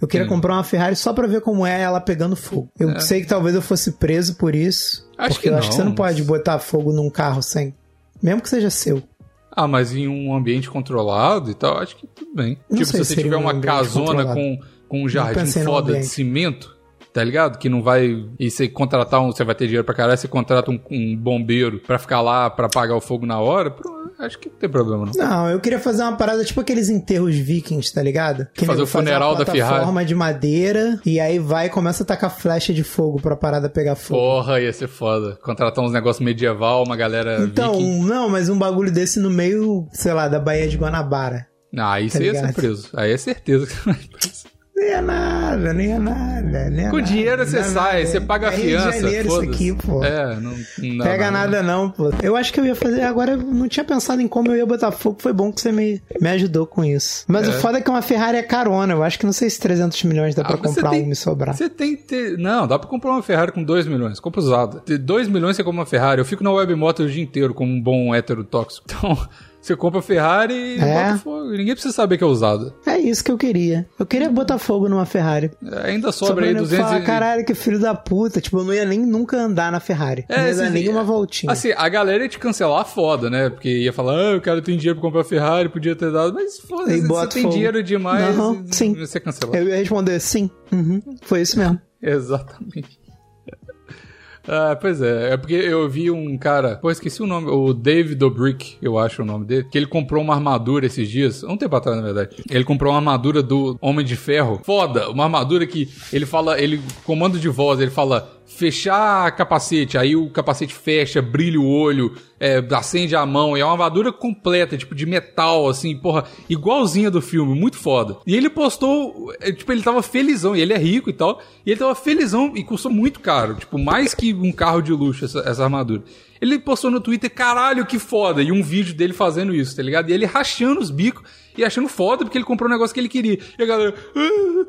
Eu queria comprar uma Ferrari só pra ver como é ela pegando fogo. Eu É. sei que talvez eu fosse preso por isso. Acho porque que eu acho que você não, não pode botar fogo num carro sem. Mesmo que seja seu. Ah, mas em um ambiente controlado e tal, acho que tudo bem. Não tipo, se você tiver um uma casona com, com um jardim foda de cimento, tá ligado? Que não vai. E você contratar um. Você vai ter dinheiro pra caralho, você contrata um, um bombeiro pra ficar lá pra apagar o fogo na hora, acho que não tem problema, não. Não, eu queria fazer uma parada tipo aqueles enterros vikings, tá ligado? Que Fazer o funeral da Ferrari. plataforma de madeira e aí vai e começa a tacar flecha de fogo pra parada pegar fogo. Porra, ia ser foda. Contratar uns negócios medieval, uma galera Então, viking. não, mas um bagulho desse no meio, sei lá, da Baía de Guanabara. Ah, aí tá você ia ser preso. Aí é certeza que você vai preso. Nem é nada, nem é nada. Nem é Com nada, dinheiro você não é sai, nada. você paga a é Rio de fiança. Janeiro isso aqui, pô. É, não, não Pega nada não, pô. Eu acho que eu ia fazer. Agora eu não tinha pensado em como eu ia botar fogo. Foi bom que você me, me ajudou com isso. Mas É. o foda é que uma Ferrari é carona. Eu acho que não sei se 300 milhões dá Ah, pra comprar tem- uma e sobrar. Você tem que ter. Não, dá pra comprar uma Ferrari com 2 milhões. Compra usada. 2 milhões você compra uma Ferrari. Eu fico na web moto o dia inteiro como um bom hétero tóxico. Então, você compra a Ferrari e É. bota fogo. Ninguém precisa saber que é usada. É isso que eu queria. Eu queria botar fogo numa Ferrari. Ainda sobra aí nego 200 falar, e... caralho, que filho da puta. Tipo, eu não ia nem nunca andar na Ferrari. não ia dar nem uma voltinha. Assim, a galera ia te cancelar foda, né? Porque ia falar, ah, o cara tem dinheiro pra comprar Ferrari, podia ter dado. Mas foda-se, você tem fogo. dinheiro demais. Não, e- sim. e Você cancelado. Eu ia responder sim. Uhum. Foi isso mesmo. Exatamente. Ah, pois é, é porque eu vi um cara, pô, esqueci o nome, o David Dobrik, eu acho o nome dele, que ele comprou uma armadura esses dias, um tempo atrás, na verdade. Ele comprou uma armadura do Homem de Ferro. Foda, uma armadura que ele fala, ele, comando de voz, ele fala fechar capacete, aí o capacete fecha, brilha o olho, é, acende a mão, é uma armadura completa, tipo, de metal, assim, porra, igualzinha do filme, muito foda. E ele postou, é, tipo, ele tava felizão, e ele é rico e tal, e ele tava felizão, e custou muito caro, tipo, mais que um carro de luxo essa, essa armadura. Ele postou no Twitter, caralho, que foda, e um vídeo dele fazendo isso, tá ligado? E ele rachando os bicos e achando foda porque ele comprou um negócio que ele queria. E a galera, ah,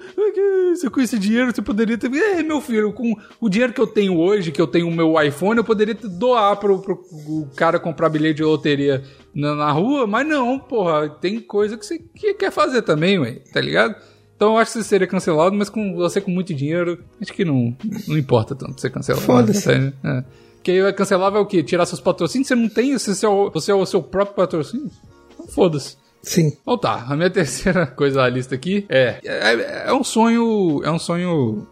você com esse dinheiro você poderia ter. É, meu filho, com o dinheiro que eu tenho hoje, que eu tenho o meu iPhone, eu poderia doar pro, pro o cara comprar bilhete de loteria na, na rua, mas não, porra, tem coisa que você que quer fazer também, ué, tá ligado? Então eu acho que você seria cancelado, mas com você com muito dinheiro, acho que não, não importa tanto ser cancelado. Foda-se. É. Porque vai cancelar vai o quê? Tirar seus patrocínios? Você não tem, você é o, você é o seu próprio patrocínio? Então foda-se. Sim. Então tá, a minha terceira coisa da lista aqui é, é. É um sonho. É um sonho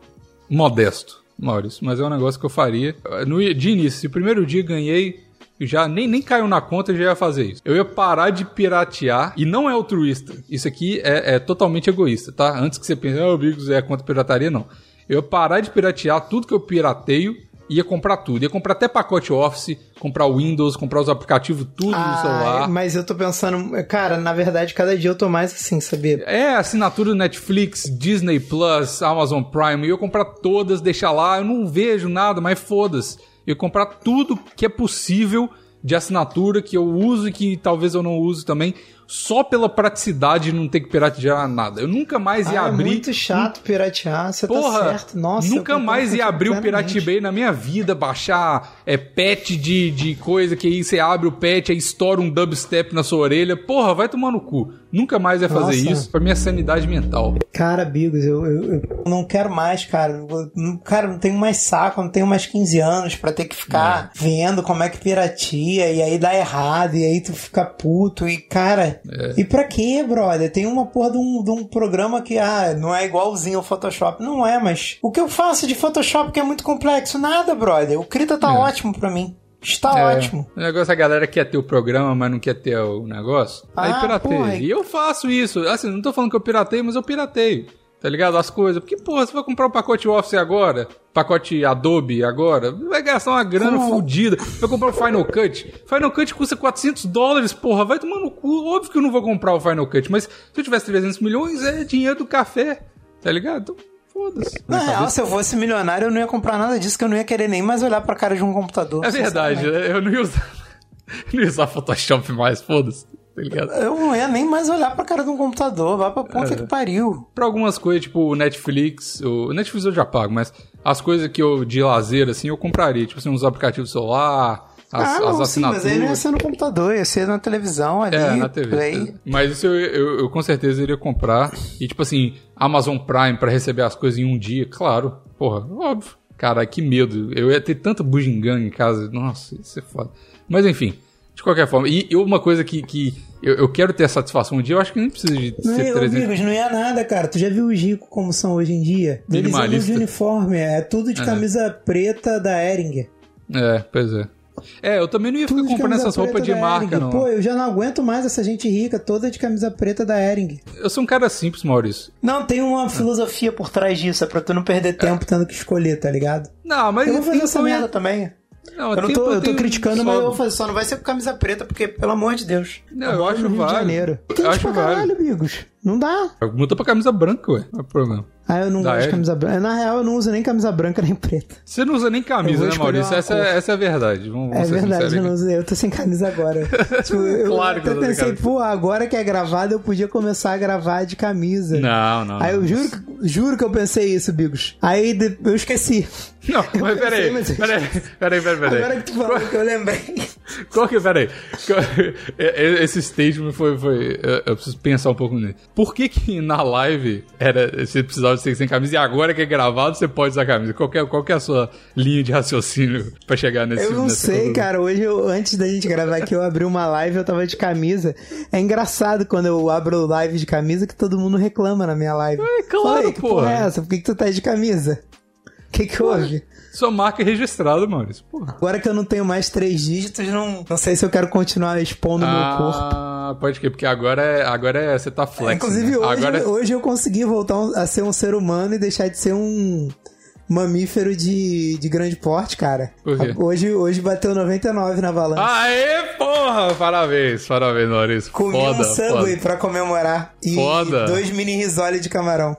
modesto, Maurício, mas é um negócio que eu faria. No, de início, o primeiro dia ganhei, já nem, nem caiu na conta, eu já ia fazer isso. Eu ia parar de piratear, e não é altruísta. Isso aqui é, é totalmente egoísta, tá? Antes que você pense, ah, o Bigos é contra pirataria, não. Eu ia parar de piratear tudo que eu pirateio ia comprar tudo. Ia comprar até pacote Office, comprar o Windows, comprar os aplicativos, tudo no celular. Ah, mas eu tô pensando, cara, na verdade, cada dia eu tô mais assim, sabia? É, assinatura do Netflix, Disney Plus, Amazon Prime. Eu ia comprar todas, deixar lá. Eu não vejo nada, mas foda-se. Eu ia comprar tudo que é possível de assinatura que eu uso e que talvez eu não use também, só pela praticidade de não ter que piratear nada. Eu nunca mais ia Ah, abrir. É muito chato piratear, você Porra, tá certo. Nossa, nunca mais ia abrir o plenamente. Pirate Bay na minha vida, baixar é, patch de, de coisa que aí você abre o patch, aí estoura um dubstep na sua orelha. Porra, vai tomar no cu. Nunca mais ia fazer Nossa. isso pra minha sanidade mental. Cara, Bigos, eu, eu, eu não quero mais, cara. Eu cara, não tenho mais saco, não tenho mais 15 anos pra ter que ficar É. vendo como é que piratia e aí dá errado e aí tu fica puto e, cara. É. E pra quê, brother? Tem uma porra de um, de um programa que, ah, não é igualzinho ao Photoshop. Não é, mas o que eu faço de Photoshop que é muito complexo? Nada, brother. O Krita tá É. ótimo pra mim. Está É, ótimo. O negócio é a galera quer ter o programa, mas não quer ter o negócio. Aí Ah, pirateia. porra. E eu faço isso. Assim, não tô falando que eu pirateio, mas eu pirateio. Tá ligado? As coisas. Porque, porra, você vai comprar um pacote Office agora, pacote Adobe agora, vai gastar uma grana Como? fodida. Vai comprar o Final Cut. Final Cut custa 400 dólares, porra. Vai tomar no cu. Óbvio que eu não vou comprar o Final Cut, mas se eu tivesse 300 milhões, é dinheiro do café. Tá ligado? Então, foda-se. Na Minha real, se eu fosse milionário, eu não ia comprar nada disso, que eu não ia querer nem mais olhar pra cara de um computador. É verdade, eu não ia usar, não ia usar Photoshop mais, foda-se, tá ligado? Eu não ia nem mais olhar pra cara de um computador, vai pra puta É. que pariu. Pra algumas coisas, tipo o Netflix, o Netflix eu já pago, mas as coisas que eu de lazer, assim, eu compraria, tipo assim, uns aplicativos celular, as, ah, não, as sim, mas aí não ia ser no computador, ia ser na televisão ali. É, na TV. Play. Mas isso eu, eu, eu com certeza iria comprar. E tipo assim, Amazon Prime pra receber as coisas em um dia, claro. Porra, óbvio. Cara, que medo. Eu ia ter tanta bugiganga em casa. Nossa, isso é foda. Mas enfim, de qualquer forma. E, e uma coisa que, que eu, eu quero ter a satisfação um dia, eu acho que nem precisa de Não, ser é, 300. amigos, não ia nada, cara. Tu já viu os ricos como são hoje em dia? Eles andam de uniforme, é tudo de É. camisa preta da Ering. É, pois é. É, eu também não ia ficar Tudo comprando essas roupas de marca, Hering. não. Pô, eu já não aguento mais essa gente rica, toda de camisa preta da Ering. Eu sou um cara simples, Maurício. Não, tem uma filosofia por trás disso, é pra tu não perder tempo tendo que escolher, tá ligado? Não, mas Eu vou fazer tem essa também- merda também. Não, Eu não tô, eu tô criticando, mas eu vou. Só não vai ser com camisa preta, porque, pelo amor de Deus. Não, eu acho de Janeiro. Eu acho caralho, amigos. Não dá. Muda pra camisa branca, ué. Não é problema. Ah, eu não Da gosto de camisa branca. Na real, eu não uso nem camisa branca nem preta. Você não usa nem camisa, né, Maurício? Essa, é- essa é a verdade. Vamos, É vamos ser verdade, eu, não usei, eu tô sem camisa agora. tipo, eu Claro que até pensei, pô, agora que é gravado, eu podia começar a gravar de camisa. Não, não. Aí eu não. juro, que- juro que eu pensei isso, Bigos. Aí eu esqueci. Não, mas Peraí, peraí, peraí, peraí. Agora que tu falou que eu lembrei. Qual que, peraí. Qual- Esse statement foi, foi. eu- preciso pensar um pouco nele. Por que que na live era, você precisava de ser sem camisa e agora que é gravado você pode usar camisa? Qual que é, qual que é a sua linha de raciocínio pra chegar nesse Eu não sei, conclusão? cara. Hoje, eu- antes da gente gravar aqui, eu abri uma live eu tava de camisa. É engraçado quando eu abro live de camisa que todo mundo reclama na minha live. É, claro, Falei, que porra porra. é essa? Por que, que tu tá de camisa? O que que houve? Sua marca é registrada, Maurício. Porra. Agora que eu não tenho mais três dígitos, não, não sei se eu quero continuar expondo o meu corpo. Ah, pode crer, porque agora é, agora é, você tá flex. Inclusive, né? hoje, agora, hoje eu consegui voltar a ser um ser humano e deixar de ser um mamífero de, de grande porte, cara. Por quê? Hoje, hoje bateu 99 na balança. Aê, porra! Parabéns, parabéns, Maurício. Comi foda, um foda. pra comemorar. E Foda. dois mini risole de camarão.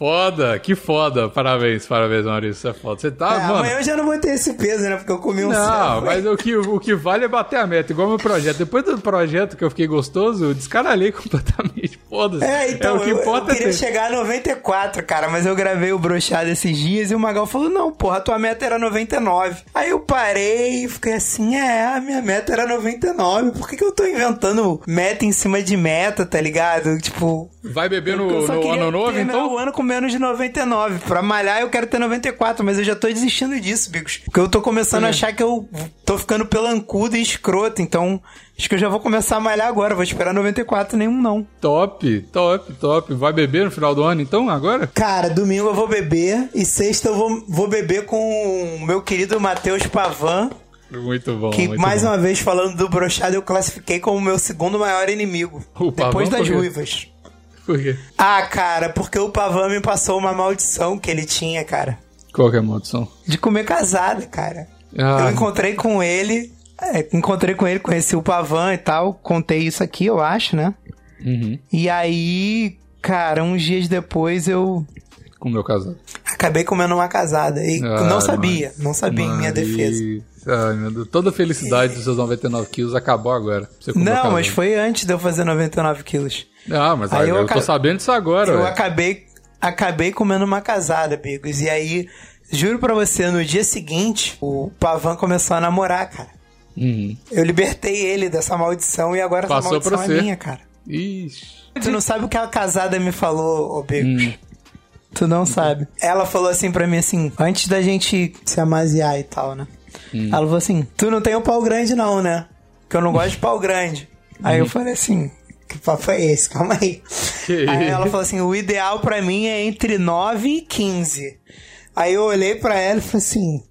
Foda, que foda. Parabéns, parabéns, Maurício. Você é foda. Você tá, É, mano. amanhã eu já não vou ter esse peso, né? Porque eu comi um Não, Subway. mas o que, o que vale é bater a meta, igual meu projeto. Depois do projeto que eu fiquei gostoso, eu descaralhei completamente. Foda-se. É, então, o que eu, eu importa queria é ter. chegar a 94, cara, mas eu gravei o brochado esses dias e o Magal falou, não, porra, a tua meta era 99. Aí eu parei e fiquei assim, é, a minha meta era 99, por que, que eu tô inventando meta em cima de meta, tá ligado? Tipo... Vai beber no, eu no ano novo, então? o ano com menos de 99. Pra malhar eu quero ter 94, mas eu já tô desistindo disso, Bigos. Porque eu tô começando a achar que eu tô ficando pelancudo e escroto, então... Acho que eu já vou começar a malhar agora, vou esperar 94 nenhum não. Top, top, top. Vai beber no final do ano, então, agora? Cara, domingo eu vou beber e sexta eu vou, vou beber com o meu querido Matheus Pavan, Muito bom, que muito mais bom. uma vez falando do brochado eu classifiquei como meu segundo maior inimigo. O depois Pavan das ruivas. Por quê? Ah, cara, porque o Pavan me passou uma maldição que ele tinha, cara. Qual que é a maldição? De comer casada, cara. Ah. Eu encontrei com ele. é, encontrei com ele, conheci o Pavan e tal. Contei isso aqui, eu acho, né? Uhum. E aí, cara, uns dias depois eu Com o meu casal. Acabei comendo uma casada. E não sabia, não sabia em minha defesa. Ai, meu Deus. Toda a felicidade dos seus 99 quilos acabou agora. Não, mas foi antes de eu fazer 99 quilos. Ah, mas Aí eu, eu tô sabendo disso agora, Eu acabei, acabei comendo uma casada, Bigos. E aí, juro pra você, no dia seguinte, o Pavan começou a namorar, cara. Uhum. Eu libertei ele dessa maldição e agora Passou essa maldição é minha, cara. Ixi. Tu não sabe o que a casada me falou, ô Bigos. Hum. Tu não sabe. Ela falou assim pra mim assim, antes da gente se amaziar e tal, né? Hum. Ela falou assim: Tu não tem o pau grande, não, né? Que eu não gosto de pau grande. Aí Hum. eu falei assim: Que papo é esse? Calma aí. Aí ela falou assim: O ideal pra mim é entre 9 e 15. Aí eu olhei pra ela e falei assim: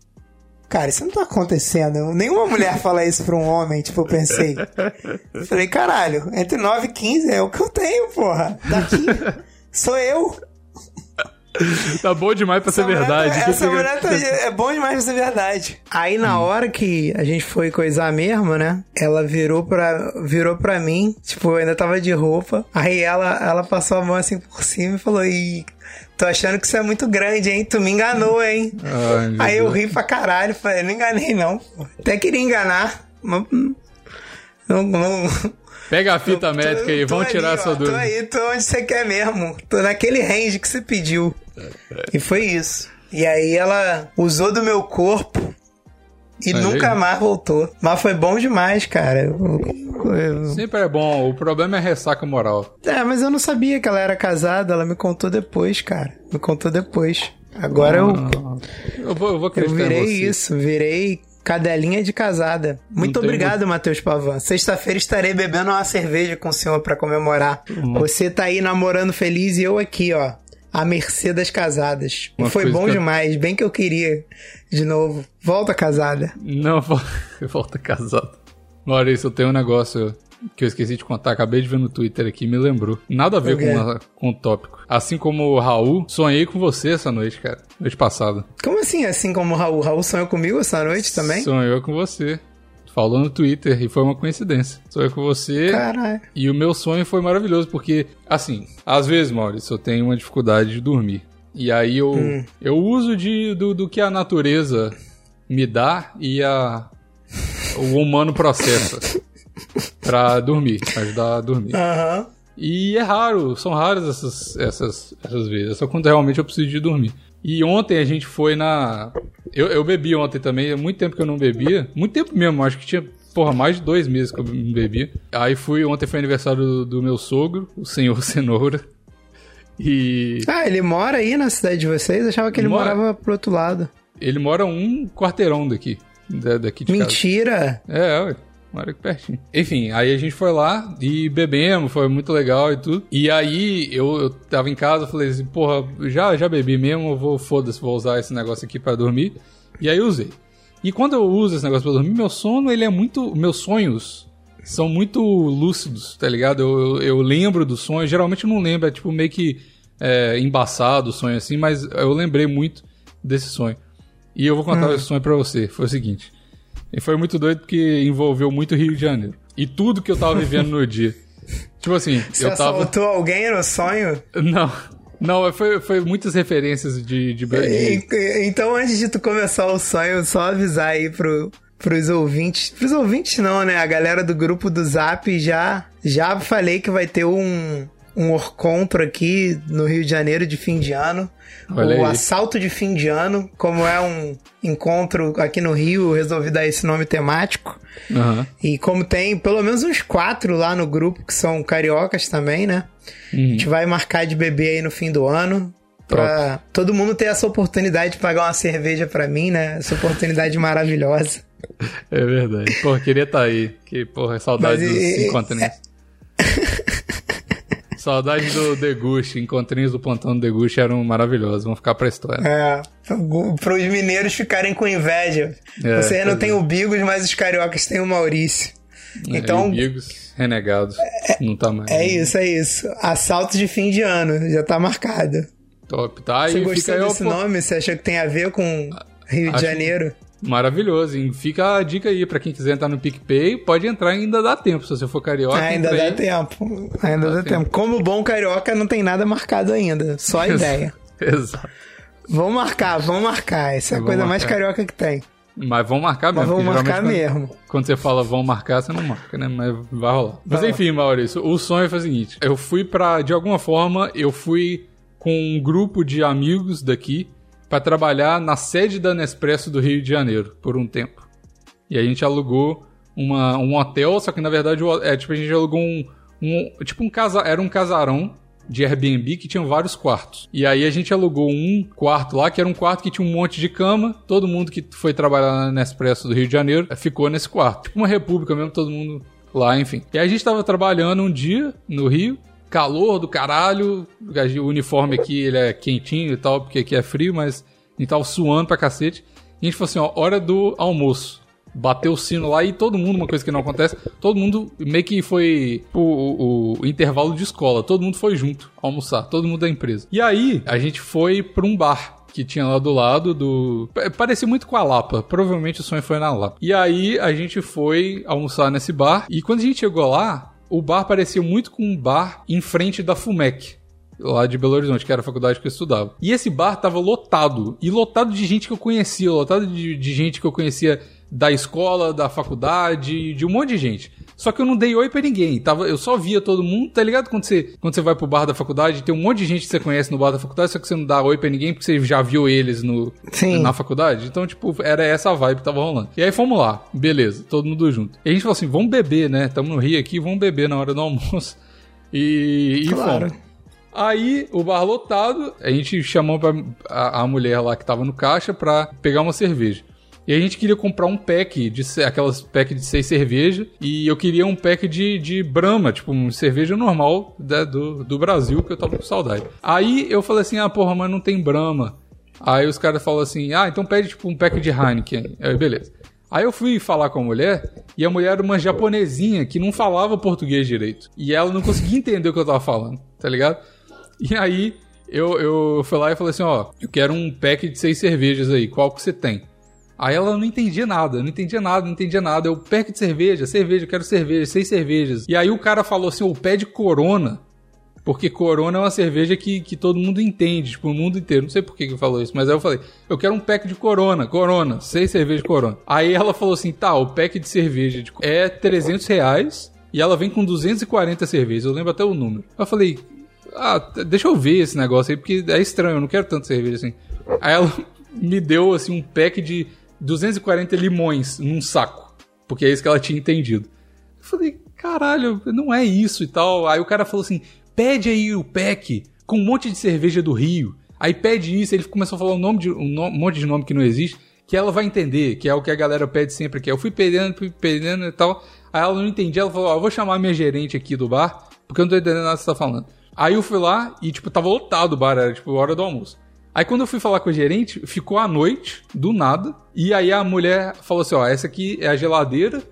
Cara, isso não tá acontecendo. Nenhuma mulher fala isso pra um homem, tipo, eu pensei. Falei, caralho, entre 9 e 15 é o que eu tenho, porra. Daqui sou eu. Tá bom demais pra ser Essa mulher verdade. tá- Que essa mulher tá- é bom demais pra ser verdade. Aí na hora que a gente foi coisar mesmo, né? Ela virou pra, virou pra mim, tipo, eu ainda tava de roupa. Aí ela, ela passou a mão assim por cima e falou: Ih, tô achando que isso é muito grande, hein? Tu me enganou, hein? Ai, Aí eu ri pra caralho, falei, não enganei não. pô. Até queria enganar, mas hum, não, não, Pega a fita médica aí, tô vamos tirar ali, essa ó, Tô dúvida. aí, tô onde você quer mesmo. Tô naquele range que você pediu. E foi isso. E aí ela usou do meu corpo E nunca mais voltou. Mas foi bom demais, cara. Eu, eu... Sempre é bom. O problema é ressaca moral. É, mas eu não sabia que ela era casada. Ela me contou depois, cara. Me contou depois. Agora eu. Ah, eu vou, eu vou Eu virei isso, virei cadelinha de casada. Muito obrigado, Matheus Pavan. Sexta-feira estarei bebendo uma cerveja com o senhor para comemorar. Você tá aí namorando feliz e eu aqui, ó. A mercê das casadas. Uma Foi bom que... demais, bem que eu queria. De novo. Volta casada. Não, volta casada. Maurício, eu tenho um negócio que eu esqueci de contar, acabei de ver no Twitter aqui me lembrou. Nada a ver com, com o tópico. Assim como o Raul, sonhei com você essa noite, cara. Noite passada. Como assim, assim como o Raul? Raul sonhou comigo essa noite também? Sonhou com você. Falou no Twitter e foi uma coincidência. Sonhei com você. Caralho. E o meu sonho foi maravilhoso, porque, assim, às vezes, Maurício, eu tenho uma dificuldade de dormir. E aí eu, hum. eu uso de, do, do que a natureza me dá e a, o humano processa pra dormir, ajudar a dormir. Aham. Uhum. E é raro, são raras essas, essas, essas vezes. É só quando realmente eu preciso de dormir. E ontem a gente foi na. Eu, eu bebi ontem também, há muito tempo que eu não bebia. Muito tempo mesmo, acho que tinha, porra, mais de dois meses que eu não bebia. Aí fui, ontem foi aniversário do, do meu sogro, o senhor Cenoura. E. Ah, ele mora aí na cidade de vocês? Achava que ele mora... morava pro outro lado. Ele mora um quarteirão daqui. daqui de Mentira! Casa. É, ué. Mora aqui pertinho. Enfim, aí a gente foi lá e bebemos, foi muito legal e tudo. E aí eu, eu tava em casa, falei assim, porra, já, já bebi mesmo, vou, foda-se, vou usar esse negócio aqui para dormir. E aí usei. E quando eu uso esse negócio pra dormir, meu sono, ele é muito. Meus sonhos são muito lúcidos, tá ligado? Eu, eu, eu lembro do sonho, geralmente eu não lembro, é tipo meio que é, embaçado o sonho assim, mas eu lembrei muito desse sonho. E eu vou contar hum. esse sonho pra você. Foi o seguinte. E foi muito doido porque envolveu muito Rio de Janeiro. E tudo que eu tava vivendo no dia. Tipo assim, Você eu tava. Você alguém no sonho? Não. Não, foi, foi muitas referências de, de, de... Então, antes de tu começar o sonho, só avisar aí pro, pros ouvintes. Pros ouvintes não, né? A galera do grupo do Zap já, já falei que vai ter um, um encontro aqui no Rio de Janeiro de fim de ano. Olha o aí. assalto de fim de ano, como é um encontro aqui no Rio, resolvi dar esse nome temático. Uhum. E como tem pelo menos uns quatro lá no grupo que são cariocas também, né? Uhum. A gente vai marcar de beber aí no fim do ano. Pra Top. todo mundo ter essa oportunidade de pagar uma cerveja para mim, né? Essa oportunidade maravilhosa. É verdade. Pô, queria estar tá aí. Que, porra, saudade Mas, dos e, encontros. É... Saudade do Deguste. Encontrinhos do plantão do Deguste eram maravilhosos. Vão ficar pra história. É. Para os mineiros ficarem com inveja. É, Você não tem o Bigos, mas os cariocas têm o Maurício. É, então. É, Bigos, renegados. É, não tá mais. É isso, é isso. Assalto de fim de ano. Já tá marcado. Top, tá? Você gostou desse eu, nome? Você achou que tem a ver com Rio Acho... de Janeiro? Maravilhoso. E fica a dica aí para quem quiser entrar no PicPay, pode entrar ainda dá tempo. Se você for carioca, ainda dá aí. tempo. Ainda dá, dá tempo. tempo. Como bom carioca, não tem nada marcado ainda. Só a ideia. Exato. Vamos marcar, vamos marcar. Essa é a coisa marcar. mais carioca que tem. Mas vão marcar mesmo. Mas vão marcar mesmo. Quando, quando, você fala vão marcar, você não marca, né? Mas vai rolar. Vai Mas enfim, Maurício, o sonho foi o seguinte: eu fui para, de alguma forma, eu fui com um grupo de amigos daqui para trabalhar na sede da Nespresso do Rio de Janeiro por um tempo. E a gente alugou uma, um hotel, só que na verdade é, tipo, a gente alugou um, um tipo um casa, era um casarão de Airbnb que tinha vários quartos. E aí a gente alugou um quarto lá, que era um quarto que tinha um monte de cama. Todo mundo que foi trabalhar na Nespresso do Rio de Janeiro ficou nesse quarto. Tipo uma república mesmo, todo mundo lá, enfim. E aí a gente tava trabalhando um dia no Rio calor do caralho. O uniforme aqui ele é quentinho e tal, porque aqui é frio, mas a gente tava suando pra cacete. E a gente falou assim: ó, hora do almoço. Bateu o sino lá e todo mundo, uma coisa que não acontece, todo mundo meio que foi o, o, o intervalo de escola, todo mundo foi junto almoçar, todo mundo da empresa. E aí a gente foi pra um bar que tinha lá do lado do. Parecia muito com a Lapa. Provavelmente o sonho foi na Lapa. E aí a gente foi almoçar nesse bar. E quando a gente chegou lá, o bar parecia muito com um bar em frente da FUMEC lá de Belo Horizonte, que era a faculdade que eu estudava. E esse bar tava lotado, e lotado de gente que eu conhecia, lotado de, de gente que eu conhecia da escola, da faculdade, de um monte de gente. Só que eu não dei oi pra ninguém. Tava, eu só via todo mundo, tá ligado? Quando você, quando você vai pro bar da faculdade, tem um monte de gente que você conhece no bar da faculdade, só que você não dá oi pra ninguém porque você já viu eles no, Sim. na faculdade. Então, tipo, era essa a vibe que tava rolando. E aí fomos lá, beleza, todo mundo junto. E a gente falou assim: vamos beber, né? Tamo no Rio aqui, vamos beber na hora do almoço. E, e Claro. fomos. Aí, o bar lotado, a gente chamou pra, a, a mulher lá que tava no caixa pra pegar uma cerveja. E a gente queria comprar um pack de aquelas pack de seis cervejas. E eu queria um pack de, de Brahma, tipo, uma cerveja normal da- do, do Brasil, que eu tava com saudade. Aí eu falei assim: ah, porra, mas não tem Brahma. Aí os caras falaram assim: ah, então pede tipo um pack de Heineken. Aí, beleza. Aí eu fui falar com a mulher, e a mulher era uma japonesinha que não falava português direito. E ela não conseguia entender o que eu tava falando, tá ligado? E aí eu, eu fui lá e falei assim: ó, eu quero um pack de seis cervejas aí, qual que você tem? Aí ela não entendia nada, não entendia nada, não entendia nada. Eu, pack de cerveja, cerveja, eu quero cerveja, seis cervejas. E aí o cara falou assim: o pé de Corona. Porque Corona é uma cerveja que, que todo mundo entende, tipo, o mundo inteiro. Não sei por que que falou isso, mas aí eu falei, eu quero um pack de Corona, Corona, seis cervejas de Corona. Aí ela falou assim, tá, o pack de cerveja é 300 reais e ela vem com 240 cervejas, eu lembro até o número. Eu falei, ah, deixa eu ver esse negócio aí, porque é estranho, eu não quero tanta cerveja assim. Aí ela me deu, assim, um pack de 240 limões num saco, porque é isso que ela tinha entendido. Eu falei, caralho, não é isso e tal. Aí o cara falou assim: pede aí o pack com um monte de cerveja do Rio. Aí pede isso, ele começou a falar um, nome de, um no- monte de nome que não existe, que ela vai entender, que é o que a galera pede sempre aqui. Eu fui perdendo, fui perdendo e tal. Aí ela não entendia, ela falou: Ó, eu vou chamar minha gerente aqui do bar, porque eu não tô entendendo nada que você tá falando. Aí eu fui lá e, tipo, tava lotado o bar, era tipo hora do almoço. Aí quando eu fui falar com o gerente, ficou à noite, do nada. E aí a mulher falou assim: ó, essa aqui é a geladeira.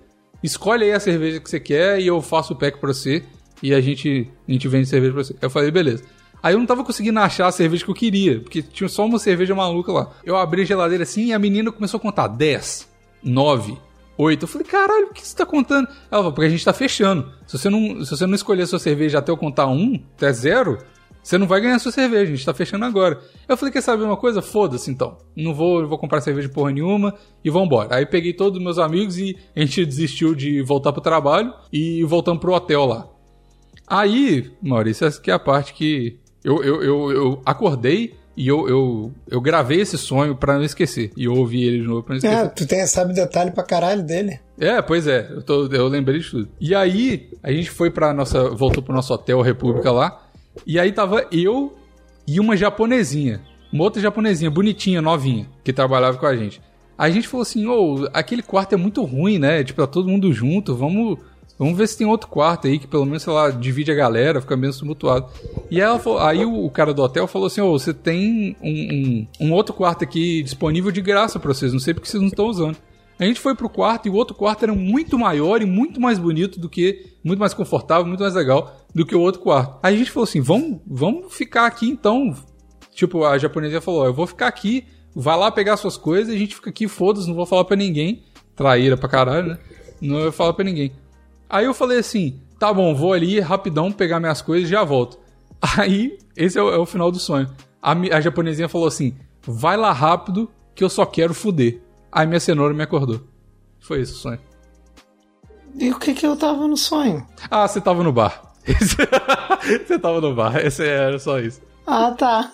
Escolhe aí a cerveja que você quer e eu faço o pack pra você. E a gente, a gente vende cerveja pra você. Eu falei, beleza. Aí eu não tava conseguindo achar a cerveja que eu queria, porque tinha só uma cerveja maluca lá. Eu abri a geladeira assim e a menina começou a contar 10, 9, 8. Eu falei, caralho, o que você tá contando? Ela falou, porque a gente tá fechando. Se você não, se você não escolher a sua cerveja até eu contar um, até zero, você não vai ganhar sua cerveja, a gente tá fechando agora. Eu falei, quer saber uma coisa? Foda-se então. Não vou, vou comprar cerveja porra nenhuma e vambora. Aí peguei todos os meus amigos e a gente desistiu de voltar pro trabalho e voltamos pro hotel lá. Aí, Maurício, essa que é a parte que eu, eu, eu, eu acordei e eu, eu, eu gravei esse sonho pra não esquecer. E eu ouvi ele de novo pra não esquecer. É, tu tem, sabe detalhe pra caralho dele. É, pois é, eu, tô- eu lembrei de tudo. E aí, a gente foi pra nossa. voltou pro nosso hotel República lá. E aí tava eu e uma japonesinha. Uma outra japonesinha, bonitinha, novinha, que trabalhava com a gente. A gente falou assim, ô, aquele quarto é muito ruim, né? Tipo, tá todo mundo junto, vamos. Vamos ver se tem outro quarto aí que pelo menos, sei lá, divide a galera, fica menos tumultuado. E ela falou- aí o, o cara do hotel falou assim: Ô, você tem um, um, um outro quarto aqui disponível de graça pra vocês, não sei porque vocês não estão usando. A gente foi pro quarto e o outro quarto era muito maior e muito mais bonito do que. Muito mais confortável, muito mais legal do que o outro quarto. Aí a gente falou assim: vamos, vamos ficar aqui então. Tipo, a japonesa falou: eu vou ficar aqui, vai lá pegar suas coisas, a gente fica aqui, foda-se, não vou falar pra ninguém. Traíra pra caralho, né? Não vou falar pra ninguém. Aí eu falei assim: tá bom, vou ali rapidão pegar minhas coisas e já volto. Aí, esse é o, é o final do sonho. A, a japonesinha falou assim: vai lá rápido que eu só quero fuder. Aí minha cenoura me acordou. Foi esse o sonho. E o que que eu tava no sonho? Ah, você tava no bar. você tava no bar, esse era só isso. Ah, tá.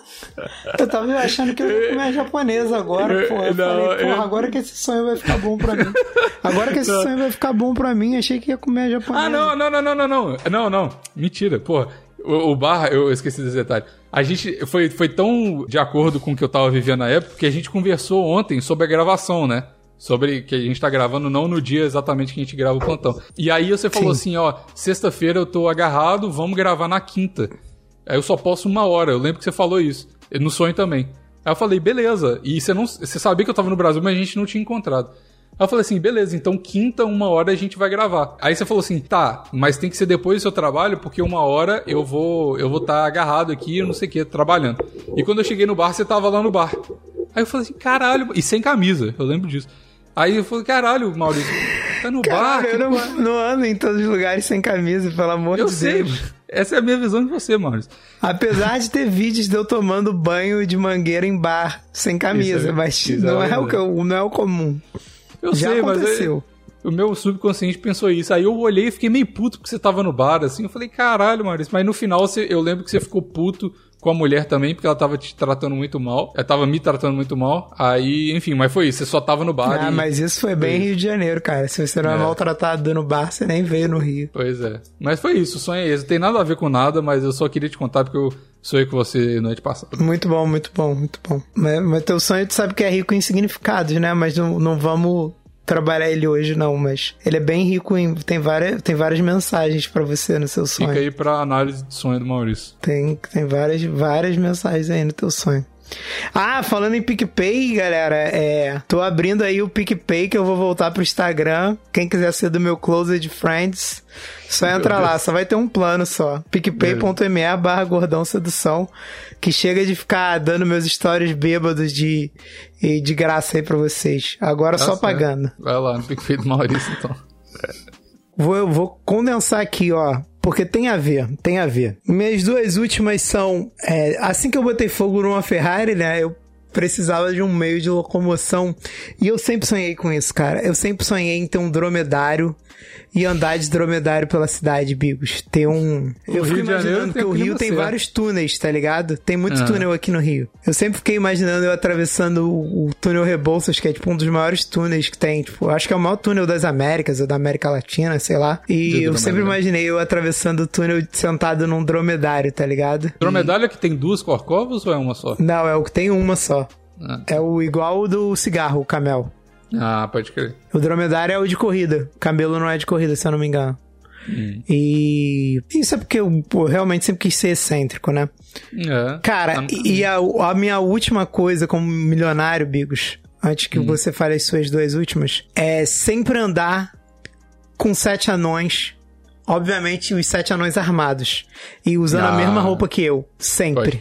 Eu tava achando que eu ia comer japonesa agora, porra. Eu Não, falei, porra, eu- agora que esse sonho vai ficar bom pra mim. Agora que esse sonho vai ficar bom pra mim, achei que ia comer japonesa. Ah, não, não, não, não, não, não. Não, não. Mentira, porra. O, o bar, eu esqueci desse detalhe. A gente foi, foi tão de acordo com o que eu tava vivendo na época que a gente conversou ontem sobre a gravação, né? Sobre que a gente tá gravando não no dia exatamente que a gente grava o plantão. E aí você falou assim, ó, sexta-feira eu tô agarrado, vamos gravar na quinta. Aí eu só posso uma hora, eu lembro que você falou isso. No sonho também. Aí eu falei, beleza. E você não. Você sabia que eu tava no Brasil, mas a gente não tinha encontrado. Aí eu falei assim, beleza, então quinta, uma hora a gente vai gravar. Aí você falou assim, tá, mas tem que ser depois do seu trabalho, porque uma hora eu vou eu vou estar agarrado aqui, eu não sei o que, trabalhando. E quando eu cheguei no bar, você tava lá no bar. Aí eu falei assim, caralho, e sem camisa, eu lembro disso. Aí eu falei, caralho, Maurício, tá no bar? Cara, eu não, não ando em todos os lugares sem camisa, pelo amor Eu de sei, Deus. essa é a minha visão de você, Maurício. Apesar de ter vídeos de eu tomando banho de mangueira em bar sem camisa, Isso é- mas é não, é o não é o comum. Eu Já sei, mas é- aconteceu. o meu subconsciente pensou isso. Aí eu olhei e fiquei meio puto porque você tava no bar, assim. Eu falei, caralho, Maurício. Mas no final você, eu lembro que você ficou puto com a mulher também, porque ela tava te tratando muito mal. Ela tava me tratando muito mal. Aí, enfim, mas foi isso. Você só tava no bar. Ah, e... mas isso foi bem Rio de Janeiro, cara. Se você não é, É. maltratado no bar, você nem veio no Rio. Pois é. Mas foi isso, o sonho é esse. Não tem nada a ver com nada, mas eu só queria te contar porque eu sonhei com você noite passada. Muito bom, muito bom, muito bom. Mas, mas teu sonho, tu sabe que é rico em significados, né? Mas não, não vamos trabalhar ele hoje, não. Mas ele é bem rico em. Tem várias, tem várias mensagens pra você no seu sonho. Fica aí pra análise de sonho do Maurício. Tem, tem várias, várias mensagens aí no teu sonho. Ah, falando em PicPay, galera, é. Tô abrindo aí o PicPay que eu vou voltar pro Instagram. Quem quiser ser do meu Closed Friends, só entra lá, só vai ter um plano só. PicPay.me barra gordão sedução. Que chega de ficar dando meus stories bêbados de, de graça aí pra vocês. Agora Tá só certo. pagando. Vai lá no PicPay do Maurício, então. Vou, eu vou condensar aqui, ó. Porque tem a ver, tem a ver. Minhas duas últimas são. é, assim que eu botei fogo numa Ferrari, né? Eu precisava de um meio de locomoção. E eu sempre sonhei com isso, cara. Eu sempre sonhei em ter um dromedário e andar de dromedário pela cidade, Bigos. Ter um. O eu fico Rio imaginando tem que o Rio tem certo. vários túneis, tá ligado? Tem muito Ah. túnel aqui no Rio. Eu sempre fiquei imaginando eu atravessando o, o túnel Rebouças, que é tipo um dos maiores túneis que tem. Tipo, acho que é o maior túnel das Américas ou da América Latina, sei lá. E eu sempre dromedário. imaginei eu atravessando o túnel sentado num dromedário, tá ligado? Dromedário que tem duas corcovas ou é uma só? Não, é o que tem uma só. Ah, É o igual o do cigarro, o camel. Ah, pode crer. O dromedário é o de corrida. O camelo não é de corrida, se eu não me engano. Hum. E isso é porque eu pô, realmente sempre quis ser excêntrico, né? É. Cara, Tá- e a, a minha última coisa como milionário, Bigos, antes Hum. que você fale as suas duas últimas, é sempre andar com sete anões. Obviamente, os sete anões armados. E usando a Ah. mesma roupa que eu. Sempre.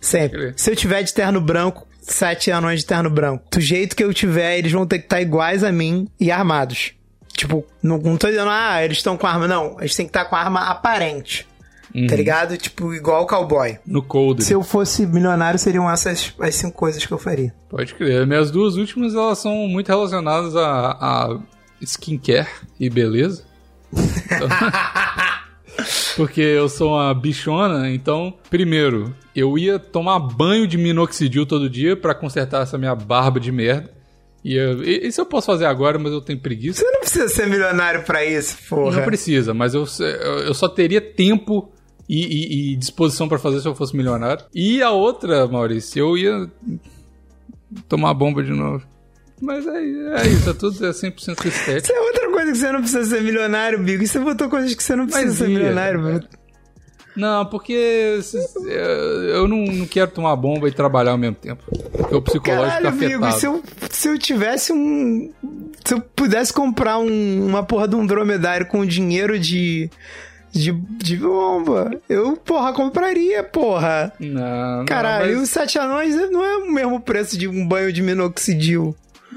Sempre. crer. Se eu tiver de terno branco, sete anões de terno branco. Do jeito que eu tiver, eles vão ter que estar iguais a mim e armados. Tipo, não, não tô dizendo, ah, eles estão com arma. Não, eles têm que estar com arma aparente. Uhum. Tá ligado? Tipo, igual o cowboy. No cold. Se eu fosse milionário, seriam essas as cinco coisas que eu faria. Pode crer. Minhas duas últimas, elas são muito relacionadas a, a skincare e beleza. Então- Porque eu sou uma bichona, então, primeiro, eu ia tomar banho de minoxidil todo dia pra consertar essa minha barba de merda. E eu- isso eu posso fazer agora, mas eu tenho preguiça. Você não precisa ser milionário pra isso, porra. Não precisa, mas eu, eu só teria tempo e, e- e disposição pra fazer se eu fosse milionário. E a outra, Maurício, eu ia tomar bomba de novo. Mas é, é isso, é tudo é 100% estético. Isso é outra coisa que você não precisa ser milionário, Bigo. E você botou coisas que você não precisa Mas ser ia, milionário, cara. mano. Não, porque é, eu não, não quero tomar bomba e trabalhar ao mesmo tempo. Porque o psicológico Caralho, tá amigo, afetado. se eu, se eu tivesse um. Se eu pudesse comprar um- uma porra de um dromedário com dinheiro de. De, de bomba, eu, porra, compraria, porra. Não, não, Caralho, e mas- os sete anões não é o mesmo preço de um banho de minoxidil.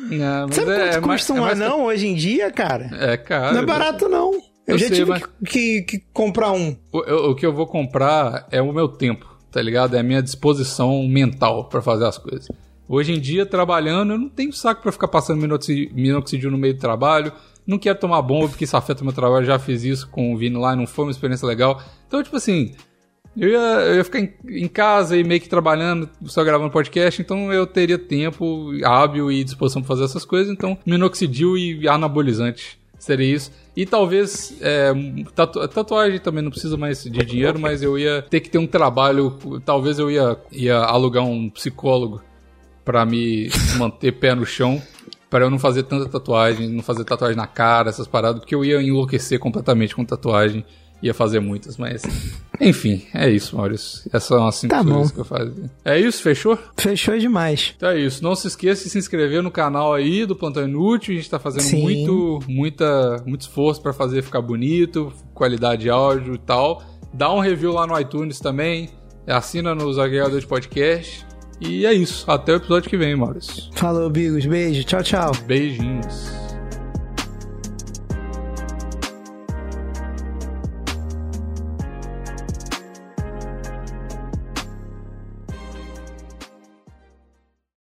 Não, mas Sabe é, quanto é mais- custa é um mais- anão hoje em dia, cara? É caro. não é barato, não. Eu, Eu já sei, tive mas- que, que, que comprar um. O, eu- o que eu vou comprar é o meu tempo, tá ligado? É a minha disposição mental pra fazer as coisas. Hoje em dia, trabalhando, eu não tenho saco pra ficar passando minoxi- minoxidil no meio do trabalho. Não quero tomar bomba porque isso afeta o meu trabalho. Já fiz isso com o Vini lá e não foi uma experiência legal. Então, tipo assim, eu ia, eu ia ficar em, em casa e meio que trabalhando, só gravando podcast, então eu teria tempo hábil e disposição pra fazer essas coisas. Então, minoxidil e anabolizante seria isso. E talvez é, tatu- tatuagem também não precisa mais de dinheiro, mas eu ia ter que ter um trabalho. Talvez eu ia, ia alugar um psicólogo pra me manter pé no chão. Pra eu não fazer tanta tatuagem, não fazer tatuagem na cara, essas paradas, porque eu ia enlouquecer completamente com tatuagem, ia fazer muitas, mas. Enfim, é isso, Maurício. Essas são as cinco Tá coisas bom. que eu fazia. É isso, fechou? Fechou demais. Então é isso. Não se esqueça de se inscrever no canal aí do Plantão Inútil. A gente tá fazendo Sim. muito, muita, muito esforço pra fazer ficar bonito, qualidade de áudio e tal. Dá um review lá no iTunes também. Assina nos agregadores de podcast. E é isso. Até o episódio que vem, Maurício. Falou, Bigos. Beijo. Tchau, tchau. Beijinhos.